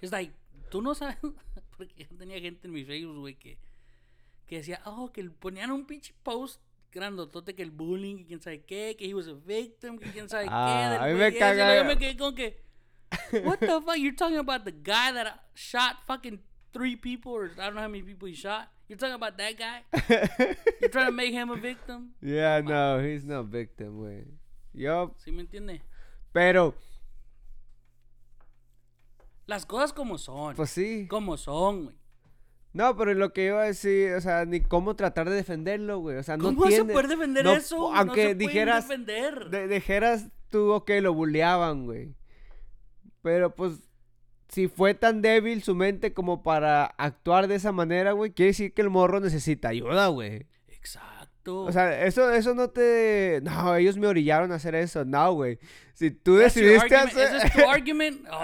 Es like, tú no sabes, porque yo tenía gente en mi Facebook, güey, que, que decía, oh, que ponían un pinche post grandotote que el bullying, que quién sabe qué, que he was a victim, que quién sabe Ah, qué. a mí me caga- Yo me quedé con que, what the fuck, you're talking about the guy that shot fucking three people, or I don't know how many people he shot. You're talking about that guy? You're trying to make him a victim? Yeah, no, he's not victim, güey. Yo, ¿Sí me entiende? pero, Las cosas como son. pues sí. Como son, güey. No, pero lo que iba a decir, o sea, ni cómo tratar de defenderlo, güey. O sea, no ¿Cómo vas tiene... a poder defender no- eso? aunque no se pueden dijeras- defender. de, dijeras tú, ok, lo bulleaban, güey. Pero pues, si fue tan débil su mente como para actuar de esa manera, güey, quiere decir que el morro necesita ayuda, güey. Exacto. O sea, eso, eso no te... No, ellos me orillaron a hacer eso. No, güey. Si tú That's decidiste hacer... ¿Ese es tu argument? Oh,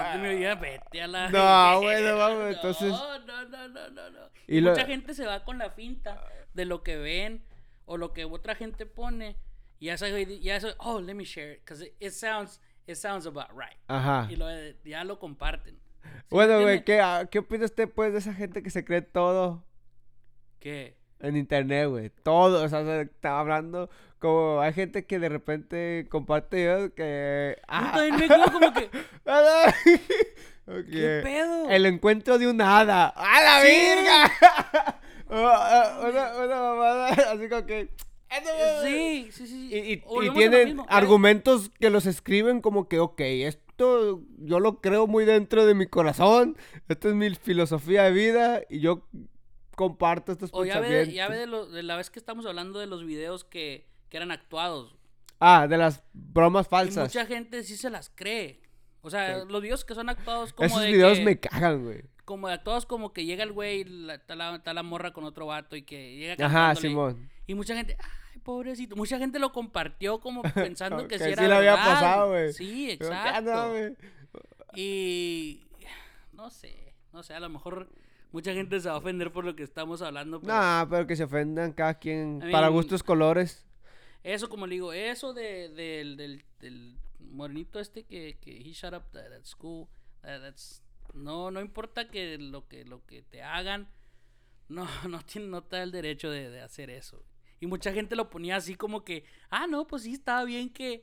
vete a la... No, güey, no mames, entonces- No, no, no, no, no. Y lo- Mucha gente se va con la finta de lo que ven o lo que otra gente pone. Y ya eso, ya eso, oh, let me share it, because it, it sounds, it sounds about right. Ajá. Y lo, ya lo comparten. ¿Sí me Bueno, güey? ¿qué, ah, ¿qué opina usted, pues, de esa gente que se cree todo ¿Qué? En internet, güey? Todo, o sea, se está hablando como... Hay gente que de repente comparte videos que... Yo ah, también me quedo como que, ah, ok. ¿qué pedo? El encuentro de un hada. ¡A la Sí. virga! Una, una mamada así como que... Sí, sí, sí. Y, y- y tienen argumentos que los escriben como que, ok, esto yo lo creo muy dentro de mi corazón, esta es mi filosofía de vida y yo comparto estos O ya ve, ya ve de, lo- de la vez que estamos hablando de los videos que, que eran actuados. Ah, de las bromas Y falsas. mucha gente sí se las cree. O sea, Sí. los videos que son actuados como Esos de videos que- me cagan, güey. como de actuados como que llega el güey, la- está la, está la morra con otro vato y que llega Ajá. Simón. Y mucha gente, ay, pobrecito. Mucha gente lo compartió como pensando que, Que sí sí era le había verdad. pasado, güey. Sí, ¿qué exacto. Y no sé, no sé, a lo mejor mucha gente se va a ofender por lo que estamos hablando. Pero Nah, pero que se ofendan cada quien I para mean- gustos colores. Eso, como le digo, eso de, del, del, del morenito este que, que he shut up at, at school, that- that's- no, no importa que lo que lo que te hagan, no, no tiene, no te da el derecho de, de hacer eso. Y mucha gente lo ponía así como que, ah, no, pues sí, estaba bien que,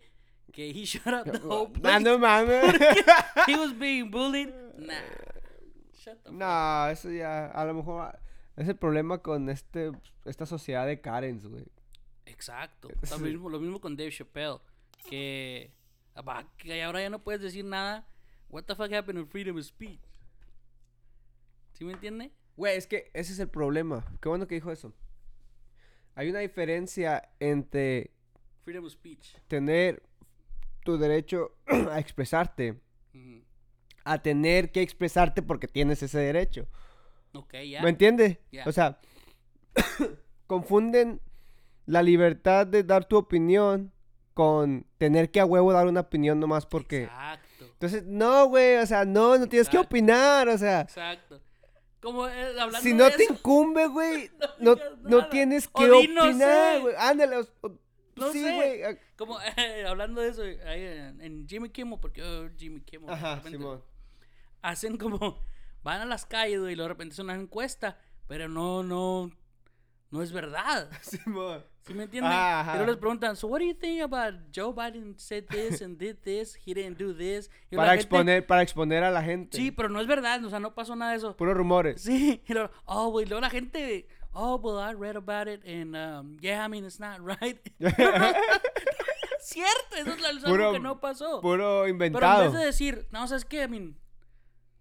que he shut up the whole place. no mames. He was being bullied. Nah. Shut the fuck no, eso ya, a lo mejor es el problema con este esta sociedad de Karens, güey. Exacto. Lo mismo, lo mismo con Dave Chappelle. Que, que ahora ya no puedes decir nada. What the fuck happened to freedom of speech? ¿Sí me entiende? Güey, es que ese es el problema. Qué bueno que dijo eso. Hay una diferencia entre Freedom of speech. tener tu derecho a expresarte. A tener que expresarte porque tienes ese derecho. Ok, ya. ¿Me entiendes? O sea, confunden la libertad de dar tu opinión con tener que a huevo dar una opinión nomás porque... Exacto. Entonces, no, güey, o sea, no, no tienes que opinar, o sea, Exacto. Como eh, hablando si de no te eso, incumbe, güey, no, no nada. tienes que no opinar, sé. güey. Ándale, o- No sí, güey. como eh, hablando de eso, en, Jimmy Kimmel, porque yo Jimmy Kimmel. de Ajá, Simón. Hacen como, van a las calles, güey, y luego de repente es una encuesta, pero no, no, no es verdad. Simón. ¿Sí me entienden? Ajá. Pero les preguntan, so what do you think about Joe Biden said this and did this, he didn't do this? Y Para gente, exponer, para exponer a la gente. Sí, pero no es verdad, o sea, no pasó nada de eso. Puros rumores. Sí, y luego, oh, güey, luego la gente, oh, well, I read about it and, um, yeah, I mean, it's not right. Cierto, eso es algo Puro- que no pasó. Puro Pero en inventado. vez de decir, no, ¿sabes qué? I mean,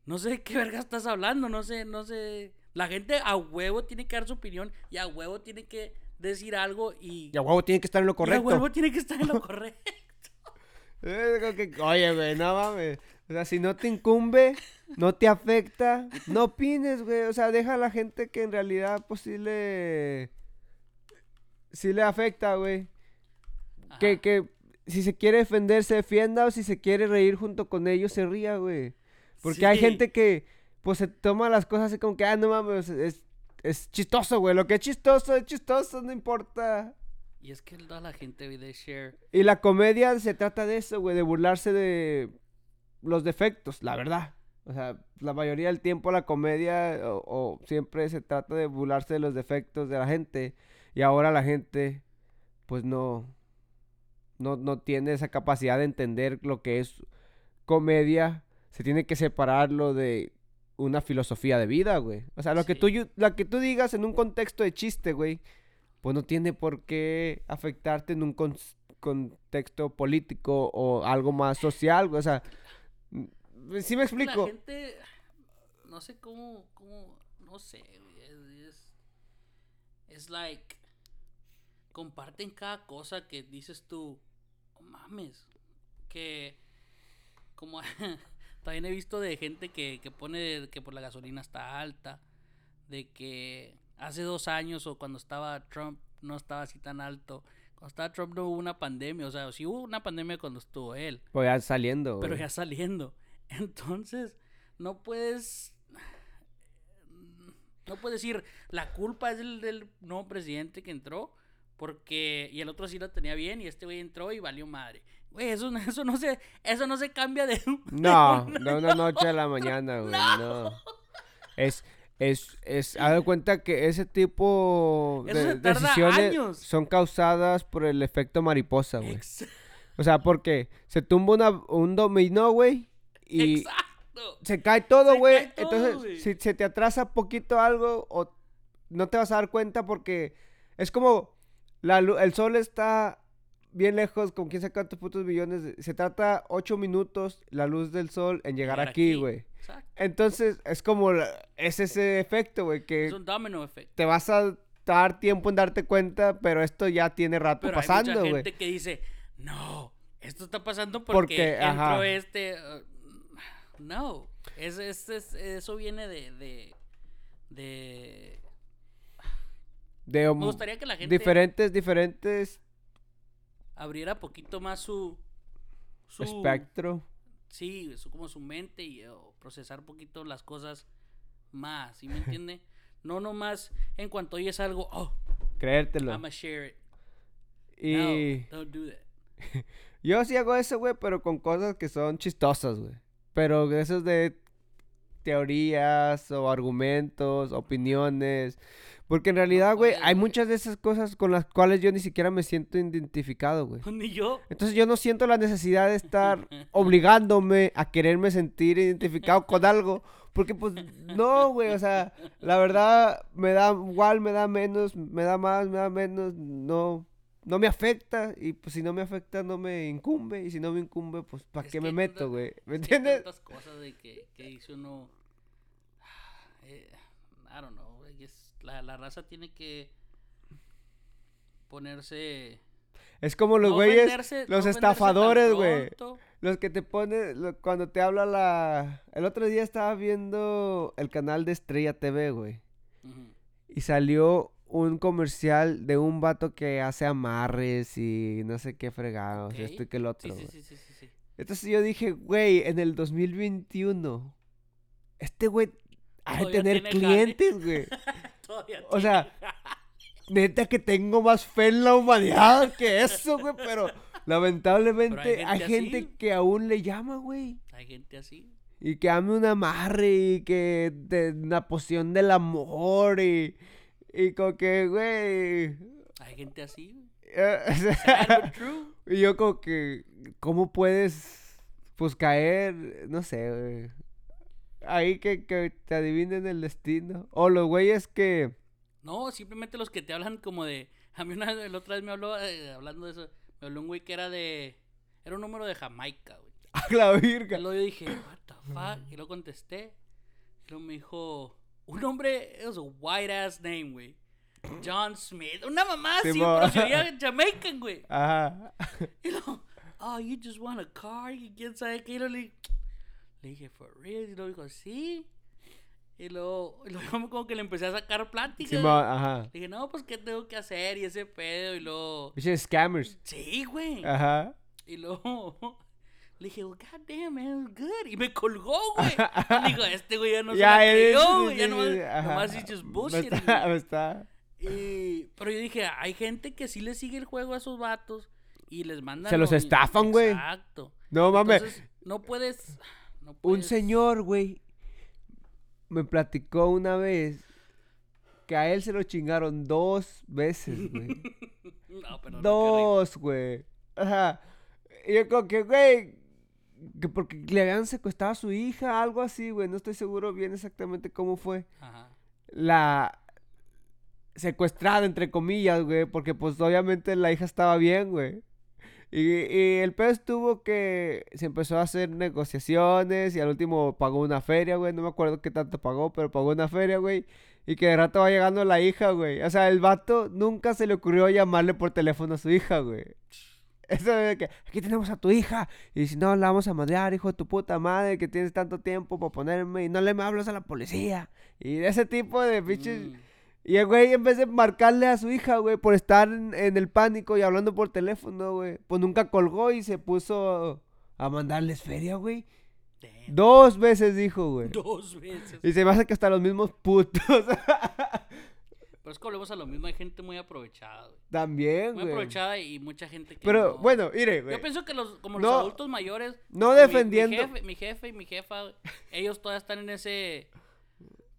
no sé de qué verga estás hablando, no sé, no sé. La gente a huevo tiene que dar su opinión y a huevo tiene que decir algo y, Y a huevo tiene que estar en lo y a correcto. huevo tiene que estar en lo correcto. Que, oye, güey, no mames. O sea, si no te incumbe, no te afecta, no opines, güey. O sea, deja a la gente que en realidad, pues sí le. Sí le afecta, güey. Que, que si se quiere defender, se defienda. O si se quiere reír junto con ellos, se ría, güey. Porque hay gente que, pues se toma las cosas así como que, ah, no mames, es, es chistoso, güey. Lo que es chistoso, es chistoso, no importa. Y es que toda la gente ve de share. Y la comedia se trata de eso, güey, de burlarse de los defectos, la verdad. O sea, la mayoría del tiempo la comedia o, o siempre se trata de burlarse de los defectos de la gente. Y ahora la gente, pues no, no, no tiene esa capacidad de entender lo que es comedia. Se tiene que separarlo de una filosofía de vida, güey. O sea, lo que tú, lo que tú digas en un contexto de chiste, güey, pues no tiene por qué afectarte en un con- contexto político o algo más social, güey. O sea, mm, sí me La explico. gente, no sé cómo, cómo, no sé, güey. Es, es, like. Comparten cada cosa que dices tú. "No mames. Que. Como. también he visto de gente que, que pone que por la gasolina está alta. De que hace dos años o cuando estaba Trump no estaba así tan alto. Cuando estaba Trump no hubo una pandemia. O sea, sí hubo una pandemia cuando estuvo él. Pues ya saliendo, Pero ya saliendo. Entonces, no puedes. No puedes decir, la culpa es del, del nuevo presidente que entró. Porque. Y el otro sí la tenía bien. Y este güey entró y valió madre. Güey, eso, no- eso no se. Eso no se cambia de. No, de una noche a la mañana, güey. No. Es, es, es, haz de cuenta que ese tipo de decisiones años. son causadas por el efecto mariposa, güey. O sea, porque se tumba una, un dominó, güey, y Exacto. se cae todo, güey. Entonces, güey. si se te atrasa poquito algo, o no te vas a dar cuenta porque es como la, el sol está bien lejos, con quién sabe cuántos putos billones. de- Se trata ocho minutos la luz del sol en llegar Llegar aquí, güey. Exacto. Entonces, es como, la- es ese efecto, güey, que Es un domino effect. te vas a dar tiempo en darte cuenta, pero esto ya tiene rato Pero hay pasando, mucha güey. gente que dice, no, esto está pasando porque, Porque, entró ajá. este. uh, no, es, es- es- eso viene de, de, de- De Me gustaría que la gente diferentes, diferentes abriera poquito más su... su espectro. Sí, su, como su mente y procesar poquito las cosas más, ¿sí me entiende? no nomás en cuanto oyes algo, oh, Creértelo. I'ma share it. Y No, don't do that. yo sí hago eso, güey, pero con cosas que son chistosas, güey. Pero de esos de teorías o argumentos, opiniones. Porque en realidad, güey, hay muchas de esas cosas con las cuales yo ni siquiera me siento identificado, güey. Ni yo. Entonces yo no siento la necesidad de estar obligándome a quererme sentir identificado con algo. Porque pues no, güey, o sea, la verdad me da igual, me da menos, me da más, me da menos, no, no me afecta. Y pues si no me afecta no me incumbe. Y si no me incumbe, pues ¿para qué me meto, güey? ¿Me es que hay entiendes? tantas cosas de que, que dice uno. eh, I don't know. güey, es- la, la raza tiene que ponerse. Es como los no güeyes, venderse- los no estafadores, güey. Los que te ponen, lo- cuando te habla la... El otro día estaba viendo el canal de Estrella TV, güey. Y salió un comercial de un vato que hace amarres y no sé qué fregados, esto y que el otro. Sí, sí, güey. sí, sí. Entonces yo dije, güey, en el 2021, este güey ha de tener clientes, güey. Todavía O sea, neta que tengo más fe en la humanidad que eso, güey, pero lamentablemente Pero hay hay gente que aún le llama, güey. hay gente así. Y que ame un amarre y que de una poción del amor y, y como que, güey. Hay gente así. güey. eh, y yo como que, ¿cómo puedes, pues, caer? No sé, güey. Ahí que, que te adivinen el destino. O los güeyes que... No, simplemente los que te hablan como de. A mí una la otra vez me habló, eh, hablando de eso, me habló un güey que era de. Era un número de Jamaica, güey. A la Y virga. luego yo dije, what the fuck? Y luego contesté. Y luego me dijo, un nombre, it was a white ass name, güey. John Smith. Una mamá así, Simón. pero se oía Jamaican, güey. Ajá. Y luego, oh, you just want a car. Y quién sabe qué. Y luego le, le dije, for real. Y luego dijo, sí. Y luego, y luego como que le empecé a sacar plática. Güey. ajá. Le dije, no, pues, ¿qué tengo que hacer? Y ese pedo. Y luego, scammers. sí, güey. Ajá. Y luego le dije, well, God damn, man, it was good. Y me colgó, güey. Digo, este güey ya no se la creyó, güey. Ya nomás, ajá. nomás he's just Me bullshitting, está, güey. me está. Y- pero yo dije, hay gente que sí le sigue el juego a esos vatos y les mandan. Se los lo- estafan, güey. Exacto. No mames. Entonces, no puedes. no Un señor, güey, me platicó una vez que a él se lo chingaron dos veces, güey. No, pero no, dos, güey. Ajá. Y yo como que, güey, que porque le habían secuestrado a su hija, algo así, güey. No estoy seguro bien exactamente cómo fue. Ajá. La secuestrada, entre comillas, güey, porque pues obviamente la hija estaba bien, güey. Y, y el pedo estuvo que se empezó a hacer negociaciones y al último pagó una feria, güey. No me acuerdo qué tanto pagó, pero pagó una feria, güey. Y que de rato va llegando la hija, güey. O sea, el vato nunca se le ocurrió llamarle por teléfono a su hija, güey. Eso de que aquí tenemos a tu hija. Y si no, la vamos a madrear, hijo de tu puta madre, que tienes tanto tiempo para ponerme y no le me hablas a la policía. Y ese tipo de pinches. Mm. Y el güey, en vez de marcarle a su hija, güey, por estar en, en el pánico y hablando por teléfono, güey, pues nunca colgó y se puso a mandarles feria, güey. Dos veces dijo, güey. Dos veces. Y se me hace que hasta los mismos putos. Pero es que volvemos a lo mismo. Hay gente muy aprovechada, güey. También, Muy güey. aprovechada y mucha gente que. Pero no- bueno, mire, güey. Yo pienso que los, como No- los adultos mayores. no mi- defendiendo- Mi, jefe, mi jefe y mi jefa, güey, ellos todavía están en ese.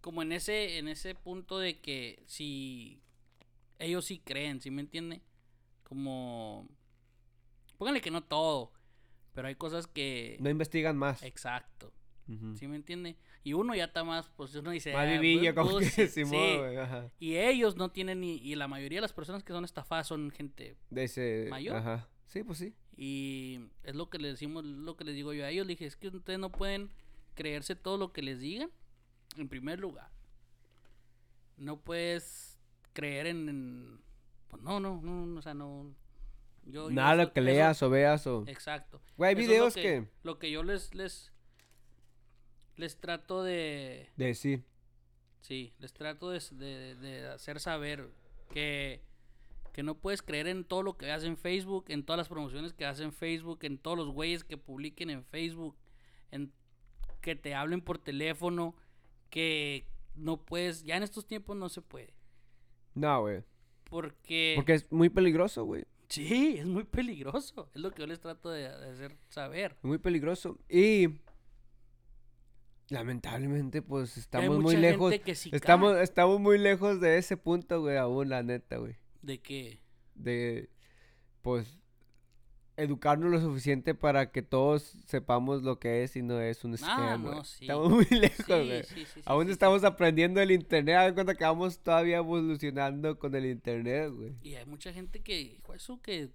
Como en ese, en ese punto de que si. Ellos sí creen, ¿sí me entiende? Como. Pónganle que no todo. Pero hay cosas que. No investigan más. Exacto. Ujú. ¿Sí me entiende? Y uno ya está más, pues uno dice. Más "Ah, vivillo, pues, como pues, que sí". Ajá. Y ellos no tienen ni. Y la mayoría de las personas que son estafadas son gente De ese. ¿Mayor? Ajá. Sí, pues sí. Y es lo que les decimos, lo que les digo yo a ellos. Le dije, es que ustedes no pueden creerse todo lo que les digan. En primer lugar. No puedes creer en... en- pues no, no, no, no, o sea, no... Yo, yo Nada eso- que eso- leas o veas o. Exacto. Güey, hay es videos lo que. Lo que yo les, les... Les trato de... De sí. Sí, les trato de, de- de hacer saber que, que no puedes creer en todo lo que veas en Facebook, en todas las promociones que haces en Facebook, en todos los güeyes que publiquen en Facebook, en que te hablen por teléfono, que no puedes, ya en estos tiempos no se puede. No, güey. Porque, Porque es muy peligroso, güey. sí, es muy peligroso. Es lo que yo les trato de, de hacer saber. Muy peligroso. Y. Lamentablemente, pues hay estamos muy mucha lejos. gente que sí Estamos, cae estamos muy lejos de ese punto, güey, aún, la neta, güey. de que De. Pues. Educarnos lo suficiente para que todos sepamos lo que es y no es un Ah, scam, no, güey. sí. Estamos muy lejos, sí, güey. sí, sí, sí, Aún estamos aprendiendo el internet. De cuenta que vamos todavía evolucionando con el internet, güey. Y hay mucha gente que, hijo, eso que,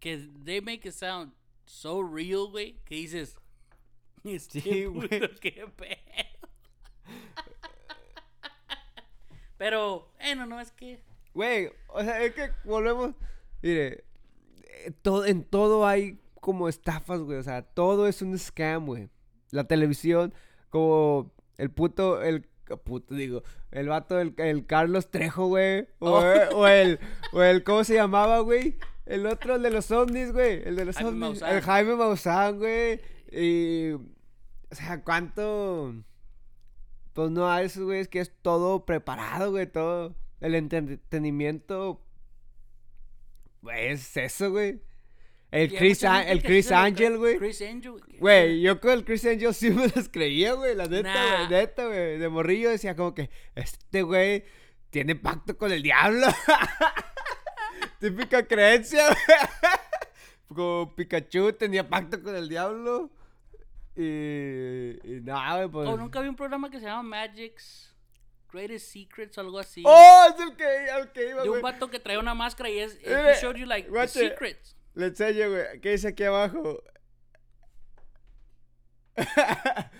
que they make it sound so real, güey, que dices, Sí, güey. qué pedo. Pero, bueno, no, es que, Güey, o sea, es que volvemos. Mire, eh, todo, en todo hay como estafas, güey. O sea, todo es un scam, güey. La televisión, como el puto, el puto, digo, el vato del el Carlos Trejo, güey. O, Oh. o el, o el, ¿cómo se llamaba, güey? El otro, el de los ovnis, güey. El de los Jaime ovnis. Maussan. El Jaime Maussan, güey. Y. O sea, ¿cuánto? Pues no, a esos güeyes que es todo preparado, güey, todo. El entretenimiento. Güey, es eso, güey. El Chris, el Chris. Angel, güey. Chris Angel, Güey, yo con el Chris Angel sí me las creía, güey, la neta, Nah. güey, neta, güey. De morrillo decía como que, este güey tiene pacto con el diablo. Típica creencia, güey. Como Pikachu tenía pacto con el diablo. Y, y nada, güey, pues... Oh, nunca vi un programa que se llama Magic's Greatest Secrets o algo así. ¡Oh! Es el que, al que iba, de un vato que traía una máscara y es, Eh, he showed you like the guache. secrets. Le enseño, güey. ¿Qué dice aquí abajo?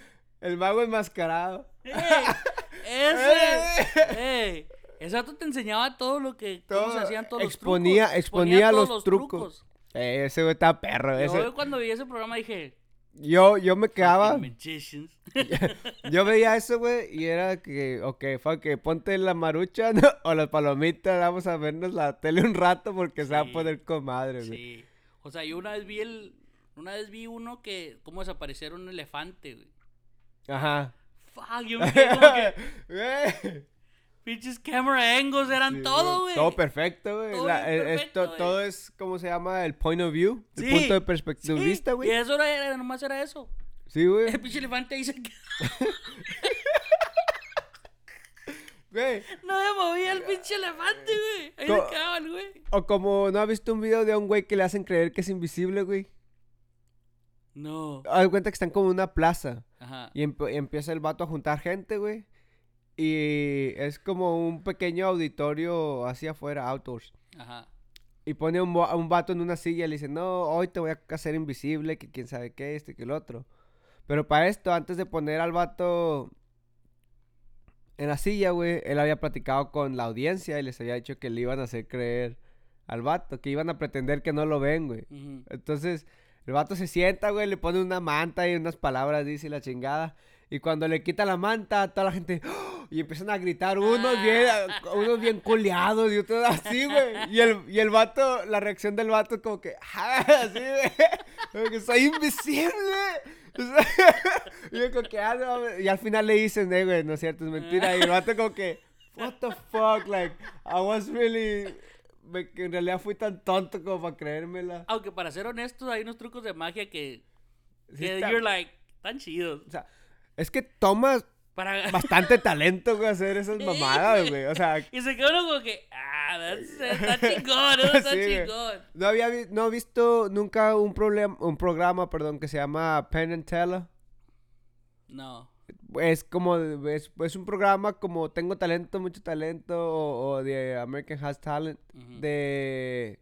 el mago enmascarado. ¡Ey! ¡Ese! ¡Ey! Ese vato te enseñaba todo lo que. cómo Todo, se hacían todos exponía- los trucos. exponía todos los trucos. Eh, ese güey está perro. ese- Yo cuando vi ese programa dije. Yo, yo me quedaba. Yo veía eso, güey, y era que, ok, fuck, que ponte la marucha ¿no? o las palomitas, vamos a vernos la tele un rato porque se va a poner comadre, güey. sí. O sea, yo una vez vi el. Una vez vi uno que. cómo desapareciera un elefante, güey. Ajá. Fuck, yo me quedé como que. Pinches camera angles eran Sí, todo, güey. Todo perfecto, güey. Todo eh, güey. todo es, ¿cómo se llama? El point of view. El Sí, punto de Sí, perspectiva vista, güey. Y eso era, era- nomás era eso. Sí, güey. El pinche elefante quedó. Güey. No me movía el pinche elefante, güey. Ahí Co- se quedaba el güey. O como, ¿no has visto un video de un güey que le hacen creer que es invisible, güey? No. Haz cuenta que están como en una plaza. Ajá. Y emp- empieza el vato a juntar gente, güey. Y es como un pequeño auditorio hacia afuera, outdoors. Ajá. Y pone un, un vato en una silla y le dice, no, hoy te voy a hacer invisible, que quién sabe qué, este, que el otro. Pero para esto, antes de poner al vato en la silla, güey, él había platicado con la audiencia y les había dicho que le iban a hacer creer al vato, que iban a pretender que no lo ven, güey. Entonces, el vato se sienta, güey, le pone una manta y unas palabras, dice la chingada. Y cuando le quita la manta, toda la gente. ¡oh! Y empiezan a gritar, unos bien, Ah. unos bien culeados y otros así, güey. Y el, y el vato, la reacción del vato es como que, "Ah", así, güey. Que soy invisible. Y yo como que, "Ah, no mames". y al final le dicen, eh, güey, no es cierto, es mentira. Y el vato como que, what the fuck, like, I was really, me- que en realidad fui tan tonto como para creérmela. Aunque para ser honestos, hay unos trucos de magia que, que you're like, tan chidos. o sea, es que tomas Para... bastante talento, güey, hacer esas mamadas, güey. O sea, Y se quedó uno como que, ah, está chingón, eso está Sí, güey. chingón. no había vi- no he visto nunca un problema, un programa, perdón, que se llama Penn and Teller. No. Es como, es, es un programa como Tengo Talento, Mucho Talento, o, o de American Has Talent, Ujú. de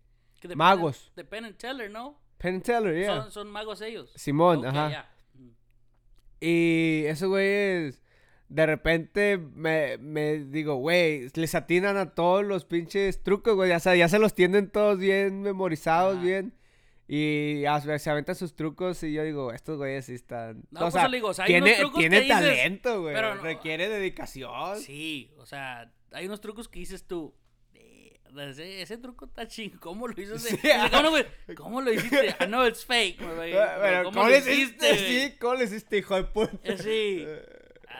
magos. Penn- De Penn and Teller, ¿no? Penn and Teller, yeah. Son, son magos ellos. Simón, ajá. ya. Y esos güeyes, de repente me, me digo, güey, les atinan a todos los pinches trucos, güey. O sea, ya se los tienen todos bien memorizados, bien. Y ya se aventan sus trucos y yo digo, estos güeyes sí están... No, o pues sea, digo, o sea, hay tiene, tiene talento, güey. no- Requiere dedicación. Sí, o sea, hay unos trucos que dices tú. "Eh, Ese, ese truco está ching, ¿cómo lo hizo? Sí. ¿Cómo, güey? ¿Cómo lo hiciste? I know it's fake. Pero, pero ¿cómo, ¿Cómo, lo hiciste? Sí, ¿cómo le hiciste, hijo de puta? Eh, Sí.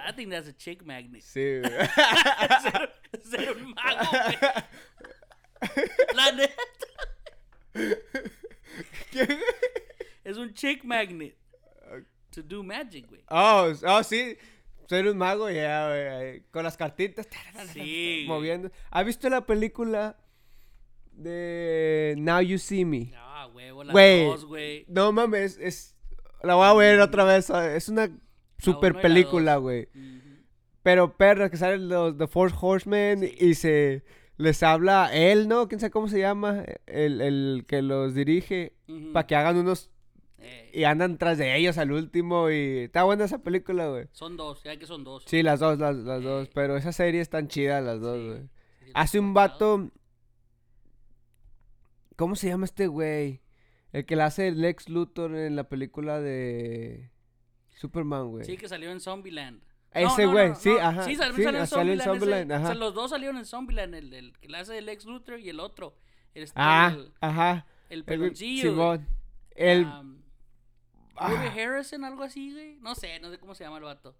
I think that's a chick magnet. Sí, güey. ser, ser un mago, güey. La neta. es un chick magnet. To do magic, güey. Oh, oh, sí. Ser un mago, ya, güey. ahí, Con las cartitas. Sí. moviendo. ¿Has visto la película de Now You See Me? Ah, huevo, las Güey. dos, güey. No mames, es. La voy a ver otra vez. ¿sabes? Es una super y la película, güey. Pero perra, que salen los The Four Horsemen y se les habla él, ¿no? ¿Quién sabe cómo se llama? El, el que los dirige. Para que hagan unos. Eh, Y andan tras de ellos al último. Y está buena esa película, güey. son dos, ya que son dos. Sí, las dos, las, las dos. Eh. Pero esa serie están chidas las dos, güey. Sí, Hace un vato. ¿Cómo se llama este güey? El que le hace el Lex Luthor en la película de Superman, güey. Sí, que salió en Zombieland. Ese güey, sí, ajá, Sí, sal- sí, salió en salió en Zombieland. ese- Zombieland, o sea, ajá. los dos salieron en Zombieland, el, el que le hace el ex Luthor y el otro. Este, ah, el, ajá. el El, peloncillo. Simón. El. um, ah, Woody Harrison, algo así, güey. No sé, no sé cómo se llama el vato.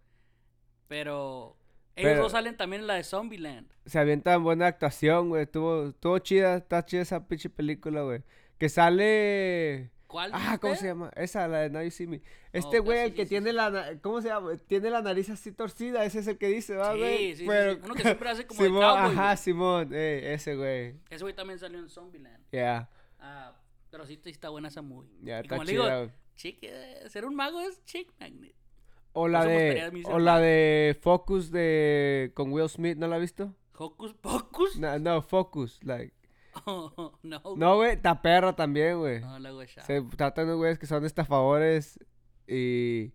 Pero ellos Pero- dos salen también en la de Zombieland. se avientan buena actuación, güey. Estuvo, estuvo chida, está chida esa pinche película, güey. Que sale. ¿Cuál? Ah, ¿cómo dijiste? se llama? Esa, la de Now You See Me. Este Oh, güey, sí, el que sí, tiene sí. la. ¿Cómo se llama? Tiene la nariz así torcida. Ese es el que dice, ¿va, Sí, güey? sí, sí, sí. Pero- Uno que siempre hace como de Simón, cowboy, ajá, güey. Simón. eh, ese güey. Ese güey también salió en Zombieland. Ya, Ah, pero sí, sí está buena esa movie. ya, Y está como le digo, chida. Chick, eh, ser un mago es chick magnet. O la eso de. gustaría O la de Focus de. Con Will Smith, ¿no la has visto? Hocus Pocus. No, no, Focus. Like. Oh, no. No, güey, está perra también, güey. No, la güey. Se tratan de güeyes que son estafadores y...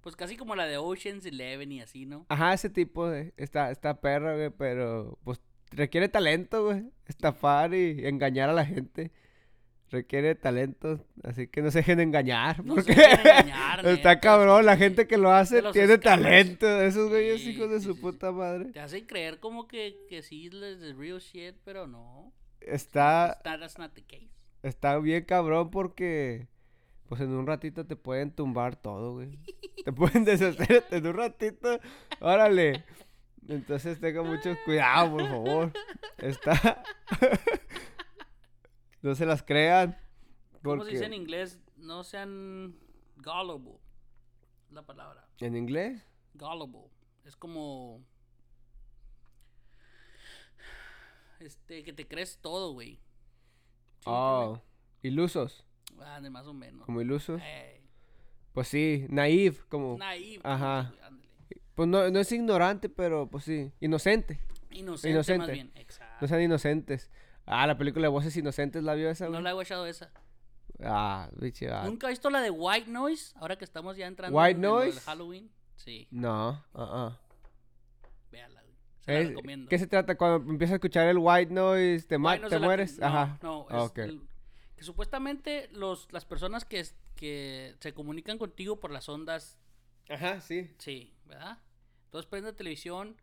Pues casi como la de Ocean's Eleven y así, ¿no? Ajá, ese tipo de... Está, está perra, güey, pero pues requiere talento, güey. Estafar y engañar a la gente. Requiere talento, así que no se dejen engañar. No se porque dejen engañar, está cabrón, la gente que lo hace tiene talento. Esos güeyes Sí, hijos de sí, su sí, puta madre. Te hacen creer como que, que sí les es real shit, pero no. Está, That- That's not the case. está bien cabrón porque... Pues en un ratito te pueden tumbar todo, güey. Te pueden deshacer en un ratito. Órale. Entonces tenga mucho cuidado, por favor. Está. No se las crean. ¿Cómo se dice en Porque... inglés? No sean gullible. La palabra. ¿En inglés? Gullible. Es como. Este, que te crees todo, güey. Oh. Ilusos. Ah, de más o menos. Como ilusos. Ey, Pues sí. Naive. Como. naive. Ajá. Pues no, no es ignorante, pero pues sí. Inocente. Inocente, más Inocente. bien. Exacto. No sean inocentes. Ah, la película de Voces Inocentes, ¿la vio esa, No la he guachado esa. Ah, biche, ah. ¿Nunca he visto la de White Noise? Ahora que estamos ya entrando White en Noise? Halloween. Sí, No, véala, güey. Se la Es- recomiendo. ¿Qué se trata? Cuando empiezas a escuchar el white noise, te, White Noise te que- mueres. no, Ajá. No, es Ah, ok. el- que supuestamente los, las personas que, que se comunican contigo por las ondas, Ajá, sí. sí, ¿verdad? Entonces prende la televisión,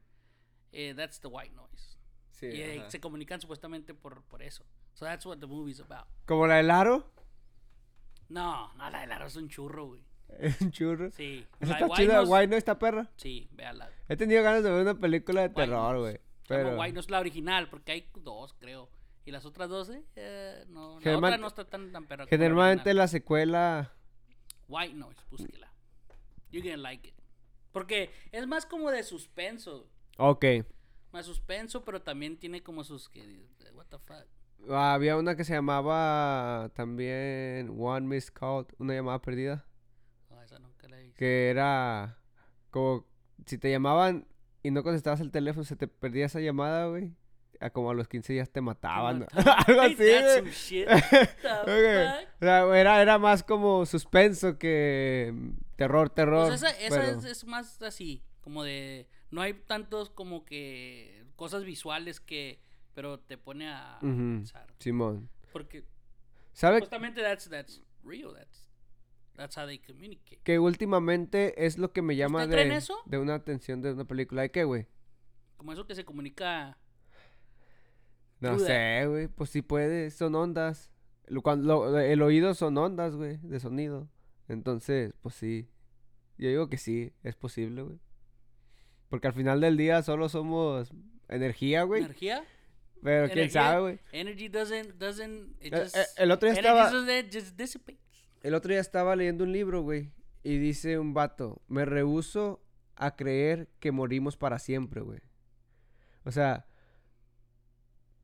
eh, that's the white noise. Sí. y eh, se comunican supuestamente por, por eso. So that's what the movie's about. Como la del aro. No, no, la de la es un churro, güey. Es un churro. Sí. Esa La está chida, White Noise está perra. Sí, véala. He tenido ganas de ver una película de White terror, güey. Pero. White Noise la original, porque hay dos, creo. Y las otras dos, eh, no. La otra no está tan, tan perra. la Generalmente original. la secuela. White Noise, búsquela. You're gonna like it. Porque es más como de suspenso. Ok. Más suspenso, pero también tiene como sus. que- What the fuck. Había una que se llamaba también One Missed Call, una llamada perdida. No, esa nunca la he visto. Que era como si te llamaban y no contestabas el teléfono, se te perdía esa llamada, güey. A como a los 15 días te mataban. Algo así, shit? The Ok. fuck? O sea, era, era más como suspenso que terror, terror. Pues esa, esa pero- es, es más así, como de... No hay tantos como que cosas visuales que... Pero te pone a pensar. Simón. Porque ¿Sabe justamente that's, that's real. That's, that's how they communicate. que últimamente es lo que me llama ¿Usted cree en de, eso? de una atención de una película? ¿De qué, güey? Como eso que se comunica... No sé, güey. Pues sí puede, son ondas. Lo- cuando, lo- el oído son ondas, güey, de sonido. Entonces, pues sí. Yo digo que sí, es posible, güey. Porque al final del día solo somos energía, güey. ¿Energía? Pero quién energía. sabe, güey. Energy doesn't... doesn't it Eh, just, eh, el otro día estaba- just dissipates. El otro día estaba leyendo un libro, güey. Y dice un vato, me rehuso a creer que morimos para siempre, güey. O sea,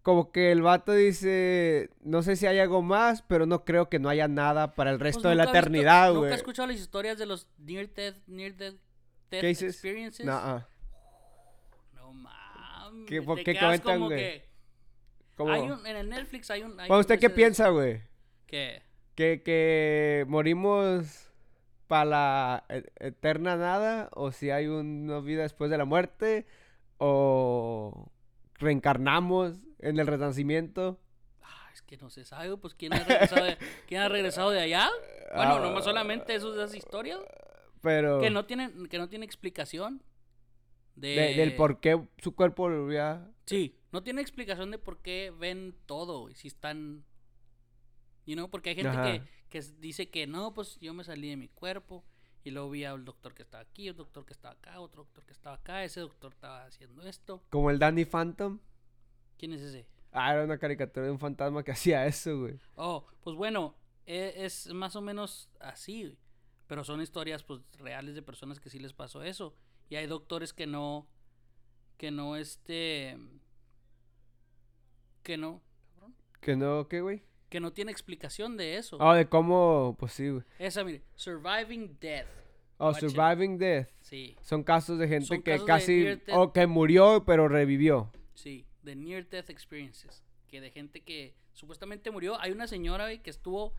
como que el vato dice, no sé si hay algo más, pero no creo que no haya nada para el resto Pues de la nunca he eternidad, ¿Nunca güey. has escuchado las historias de los near death, near death, death Cases? experiences? Nah, No mames. ¿Qué- por qué como güey? en el Netflix hay un... hay Bueno, ¿usted qué de- piensa, güey? ¿Qué? ¿Que, que morimos para la e- eterna nada? ¿O si hay una vida después de la muerte? ¿O reencarnamos en el renacimiento? Ah, es que no se sabe, pues ¿quién ha regresado de, ¿quién ha regresado de allá? Bueno, Ah. nomás solamente eso esas historias Pero que no tienen que no tiene explicación de, de- del por qué su cuerpo volvía... Sí, no tiene explicación de por qué ven todo, y si están you know, porque hay gente que, que dice que no, pues yo me salí de mi cuerpo y luego vi al doctor que estaba aquí, el doctor que estaba acá, otro doctor que estaba acá, ese doctor estaba haciendo esto. Como el Danny Phantom. ¿Quién es ese? Ah, era una caricatura de un fantasma que hacía eso, güey. Oh, pues bueno, e- es, más o menos así, güey. pero son historias pues reales de personas que sí les pasó eso y hay doctores que no que no este que no Que no, ¿qué, güey? que no tiene explicación de eso. Ah, de cómo... Pues sí, güey. Esa, mire, surviving death. Oh, Watch it. Surviving Death. Sí, Son casos de gente Son que de casi... O que murió, pero revivió. sí, the near death experiences, que de gente que supuestamente murió. Hay una señora güey, que estuvo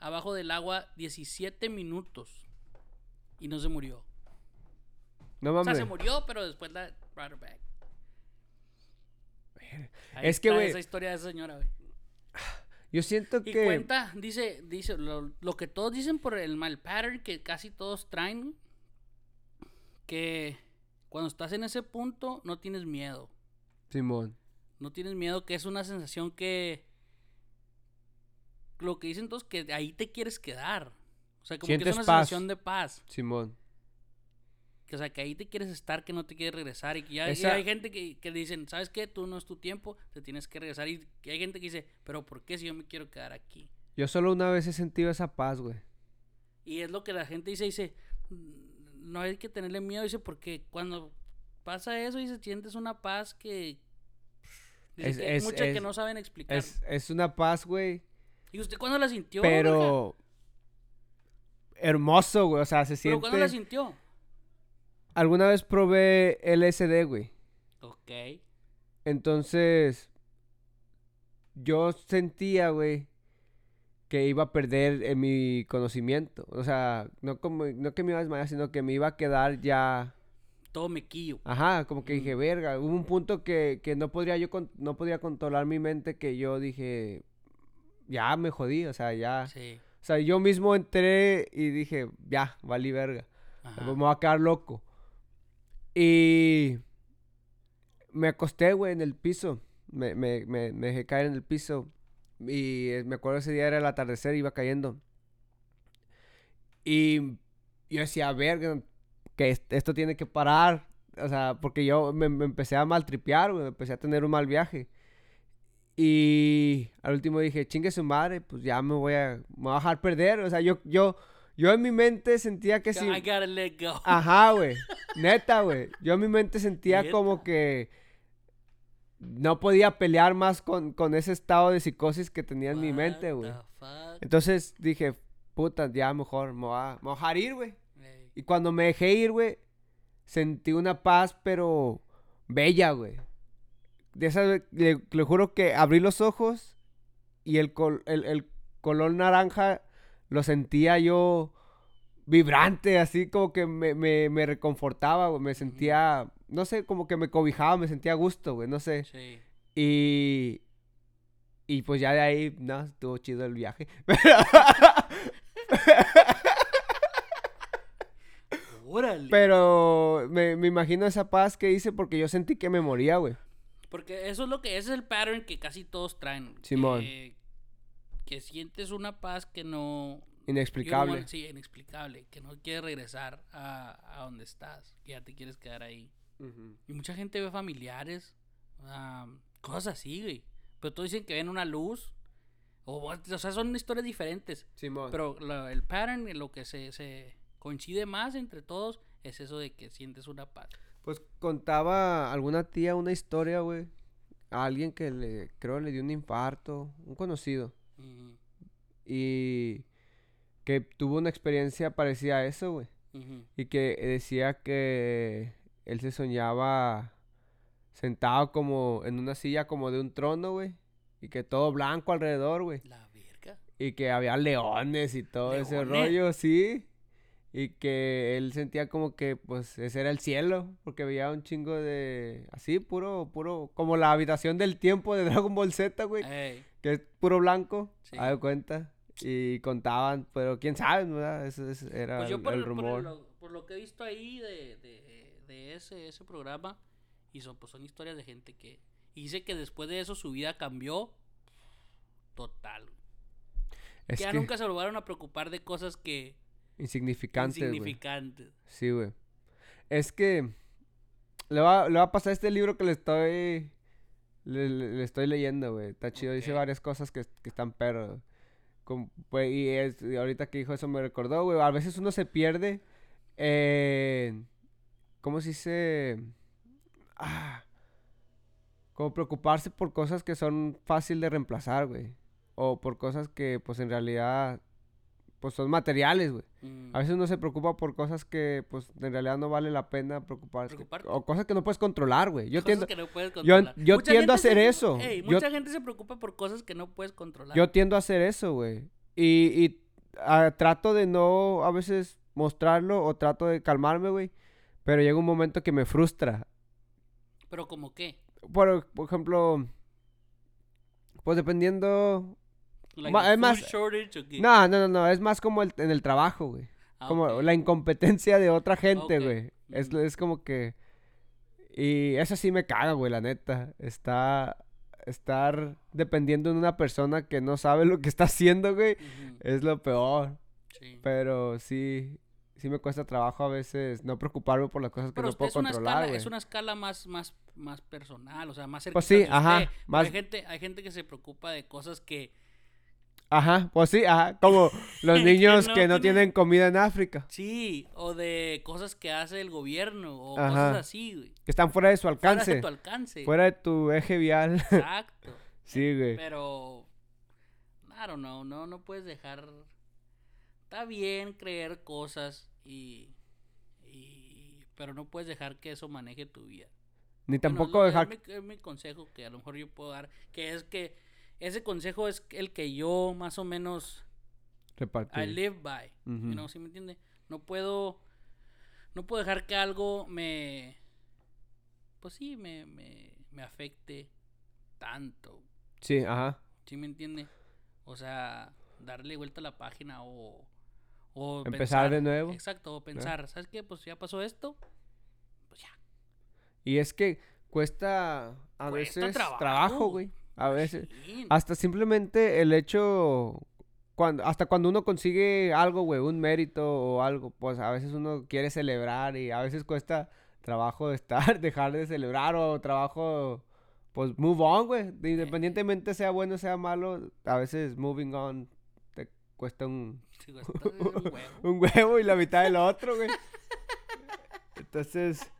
abajo del agua 17 minutos y no se murió. No O sea, mames. se murió, pero después la brought her back. Ahí Es que, güey, esa historia de esa señora, güey. Yo siento Y que... cuenta, dice, dice, lo, lo que todos dicen por el mal pattern que casi todos traen, que cuando estás en ese punto no tienes miedo. Simón. No tienes miedo, que es una sensación que... Lo que dicen todos, que ahí te quieres quedar. O sea, como que es una paz. sensación de paz. Simón. Que, o sea, que ahí te quieres estar, que no te quieres regresar. Y que ya y hay gente que, que dicen, ¿sabes qué? Tú no es tu tiempo, te tienes que regresar. Y que hay gente que dice, ¿pero por qué si yo me quiero quedar aquí? Yo solo una vez he sentido esa paz, güey. Y es lo que la gente dice, dice, "Mm, no hay que tenerle miedo, dice, porque cuando pasa eso, dice, sientes una paz que... Dice Es- que hay es- muchas que no saben explicar. Es, es una paz, güey. ¿Y usted cuándo la sintió? verga? Pero... Hermoso, güey. O sea, se ¿Pero siente... cuándo la sintió? Alguna vez probé LSD, güey. Ok. Entonces... yo sentía, güey, que iba a perder en mi conocimiento. O sea, no, como, no que me iba a desmayar, sino que me iba a quedar ya... Todo mequillo. Ajá, como que dije, verga, hubo un punto que, que no podría yo, con- no podía controlar mi mente que yo dije, ya me jodí, o sea, ya... Sí. O sea, yo mismo entré y dije, ya, valí verga. Ajá. Me voy a quedar loco. Y me acosté, güey, en el piso. Me, me, me, me dejé caer en el piso. Y eh, me acuerdo ese día era el atardecer, iba cayendo. Y yo decía, verga, que est- esto tiene que parar. O sea, porque yo me, me empecé a maltripear, güey, me empecé a tener un mal viaje. Y al último dije, chingue su madre, pues ya me voy a, me voy a dejar perder. O sea, yo, yo, yo en mi mente sentía que si... I gotta let go. Ajá, güey. Neta, güey. Yo en mi mente sentía Neta. como que no podía pelear más con, con ese estado de psicosis que tenía en mi mente, What güey. Entonces dije, puta, ya mejor me voy a, me voy a dejar ir, güey. Y cuando me dejé ir, güey, sentí una paz, pero bella, güey. De esa, le, le juro que abrí los ojos y el, col- el, el color naranja lo sentía yo vibrante, así como que me, me, me reconfortaba, güey. Me sentía, no sé, como que me cobijaba, me sentía a gusto, güey, no sé. Sí. Y. Y pues ya de ahí, no, estuvo chido el viaje. Órale. Pero me, me imagino esa paz que hice porque yo sentí que me moría, güey. Porque eso es lo que ese es el pattern que casi todos traen. Simón. Que, que sientes una paz que no. Inexplicable. wanna- sí, inexplicable. Que no quieres regresar a, a donde estás. Que ya te quieres quedar ahí. Ujú. Y mucha gente ve familiares. am, cosas así, güey. Pero todos dicen que ven una luz. O, o sea, son historias diferentes. Simón. Pero lo- el pattern, lo que se, se coincide más entre todos, es eso de que sientes una paz. Pues contaba alguna tía una historia, güey. A alguien que le, creo le dio un infarto, un conocido. Y que tuvo una experiencia parecida a eso, güey. Y que decía que él se soñaba sentado como en una silla como de un trono, güey. Y que todo blanco alrededor, güey. La verga. Y que había leones y todo ese rollo, sí. Y que él sentía como que, pues, ese era el cielo. Porque veía un chingo de... Así, puro, puro... Como la habitación del tiempo de Dragon Ball Z, güey. Ey, Que es puro blanco. Sí. Haz de cuenta. Y contaban, pero quién sabe, ¿verdad? Eso, eso era Pues yo el, por, el lo- por rumor. lo, por lo que he visto ahí de, de, de ese, ese programa, y son, pues son historias de gente que... Y dice que después de eso su vida cambió total. Es que ya que nunca se volvieron a preocupar de cosas que... insignificante, güey. insignificantes. Sí, güey. Es que le va, le va a pasar este libro que le estoy le, le- le estoy leyendo, güey. Está chido, dice varias cosas que, que están perros. Pues, y, es- y ahorita que dijo eso me recordó, güey. A veces uno se pierde. ¿Cómo se dice? Ah, como preocuparse por cosas que son fácil de reemplazar, güey. O por cosas que, pues, en realidad, pues, son materiales, güey. Mm. A veces uno se preocupa por cosas que, pues, en realidad no vale la pena preocuparse. Preocuparte. O cosas que no puedes controlar, güey. Yo Cosas tiendo, que no puedes yo- controlar. yo tiendo a hacer se- eso. Yo- mucha gente se preocupa por cosas que no puedes controlar. yo tiendo a hacer eso, güey. Y, y trato de no a veces mostrarlo o trato de calmarme, güey. Pero llega un momento que me frustra. Pero como qué? Por, por ejemplo, pues dependiendo... Like Ma- the es más- shortage? No, no, no, no. Es más como el- en el trabajo, güey. Ah, como la incompetencia de otra gente, güey. Es, Ujú. es como que... Y eso sí me caga, güey, la neta. Está... Estar dependiendo de una persona que no sabe lo que está haciendo, güey, es lo peor. sí. Pero sí... Sí me cuesta trabajo a veces no preocuparme por las cosas que Pero no puedo es una controlar, escala, güey. es una escala más, más, más personal, o sea, más cerca Pues sí, ajá, más- Hay gente, hay gente que se preocupa de cosas que Ajá, pues sí, ajá. Como los Que niños no que no tienen- tienen comida en África. sí, o de cosas que hace el gobierno, o Ajá. cosas así, güey. Que están fuera de su Fuera alcance. de tu alcance. Fuera de tu eje vial. Exacto. sí, güey. Pero, don't know, no, no puedes dejar. Está bien creer cosas y, y- pero no puedes dejar que eso maneje tu vida. Ni tampoco dejar... Es mi, es mi consejo que a lo mejor yo puedo dar, que es que ese consejo es el que yo más o menos I Repartir. live by. You know, ¿sí me entiende? No puedo no puedo dejar que algo me pues sí, me, me, me afecte tanto. Sí, ajá. ¿Sí me entiende? O sea, darle vuelta a la página o o Empezar de pensar- nuevo. Exacto, o pensar, ¿sabes qué? Pues ya pasó esto. Pues ya. Y es que cuesta a Cuesta veces trabajo, güey. A veces. Hasta simplemente el hecho. Cuando, hasta cuando uno consigue algo, güey, un mérito o algo, pues a veces uno quiere celebrar y a veces cuesta trabajo estar, dejar de celebrar o trabajo, pues move on, güey. De- Independientemente sea bueno o sea malo, a veces moving on te cuesta un, Sí, un huevo. un huevo y la mitad del otro, güey. Entonces,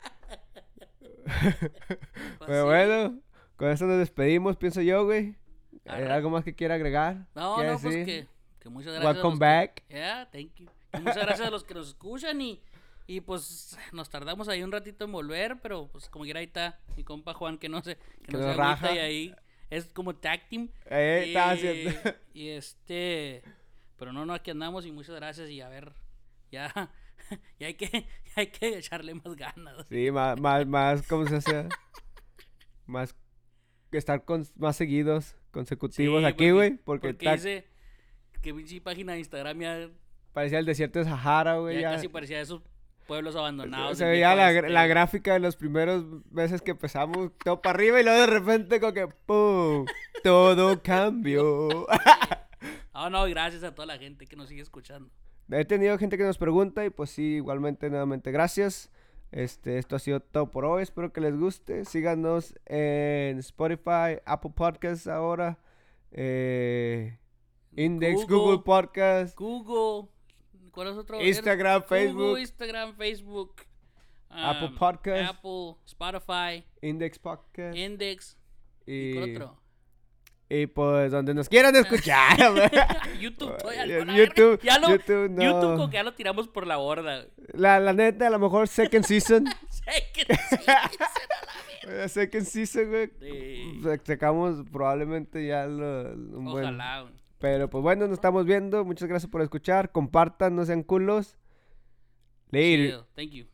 Pues pero bueno, con eso nos despedimos, pienso yo, güey. ¿Algo más que quiera agregar? No, ¿Quiere no, pues decir? que, que muchas gracias. Welcome back. Que, yeah, thank you. Y muchas gracias a los que nos escuchan y, y pues nos tardamos ahí un ratito en volver, pero pues como quiera ahí está mi compa Juan que no sé, que, Que no se raja. y ahí es como tag team. Eh, y, estaba haciendo. y este, pero no, no, aquí andamos y muchas gracias y a ver, ya, ya hay que, ya hay que echarle más ganas. Sí, más, más, más, ¿cómo se hace? Más estar con, más seguidos, consecutivos Sí, aquí, porque- güey. Porque, Porque dice que pinche página de Instagram ya, parecía el desierto de Sahara, güey. ya Ya, casi parecía esos pueblos abandonados. se veía la, este. gráfica de los primeros meses que empezamos, todo para arriba y luego de repente como que ¡pum! Todo cambió. Ah, no, gracias a toda la gente que nos sigue escuchando. He tenido gente que nos pregunta y pues sí, igualmente, nuevamente, gracias. Este, esto ha sido todo por hoy. Espero que les guste. Síganos en Spotify, Apple Podcasts ahora, eh, Index, Google, Google. Podcast, Google, ¿cuál es otro? Instagram, Google, Facebook, Instagram, Facebook, Apple um, Podcast. Apple, Spotify, Index Podcast Index, y, ¿y cuál otro? Y pues donde nos quieran escuchar. YouTube, todavía YouTube, ya lo, YouTube, no. YouTube como que ya lo tiramos por la borda. la, la neta, a lo mejor second season. Sé que sí, se da la eh, second season, güey. Sí. Sa- Sacamos probablemente ya lo, un buen... Ojalá. güey. Pero pues bueno, nos estamos viendo. Muchas gracias por escuchar. Compartan, no sean culos. Later. Chido, Thank you.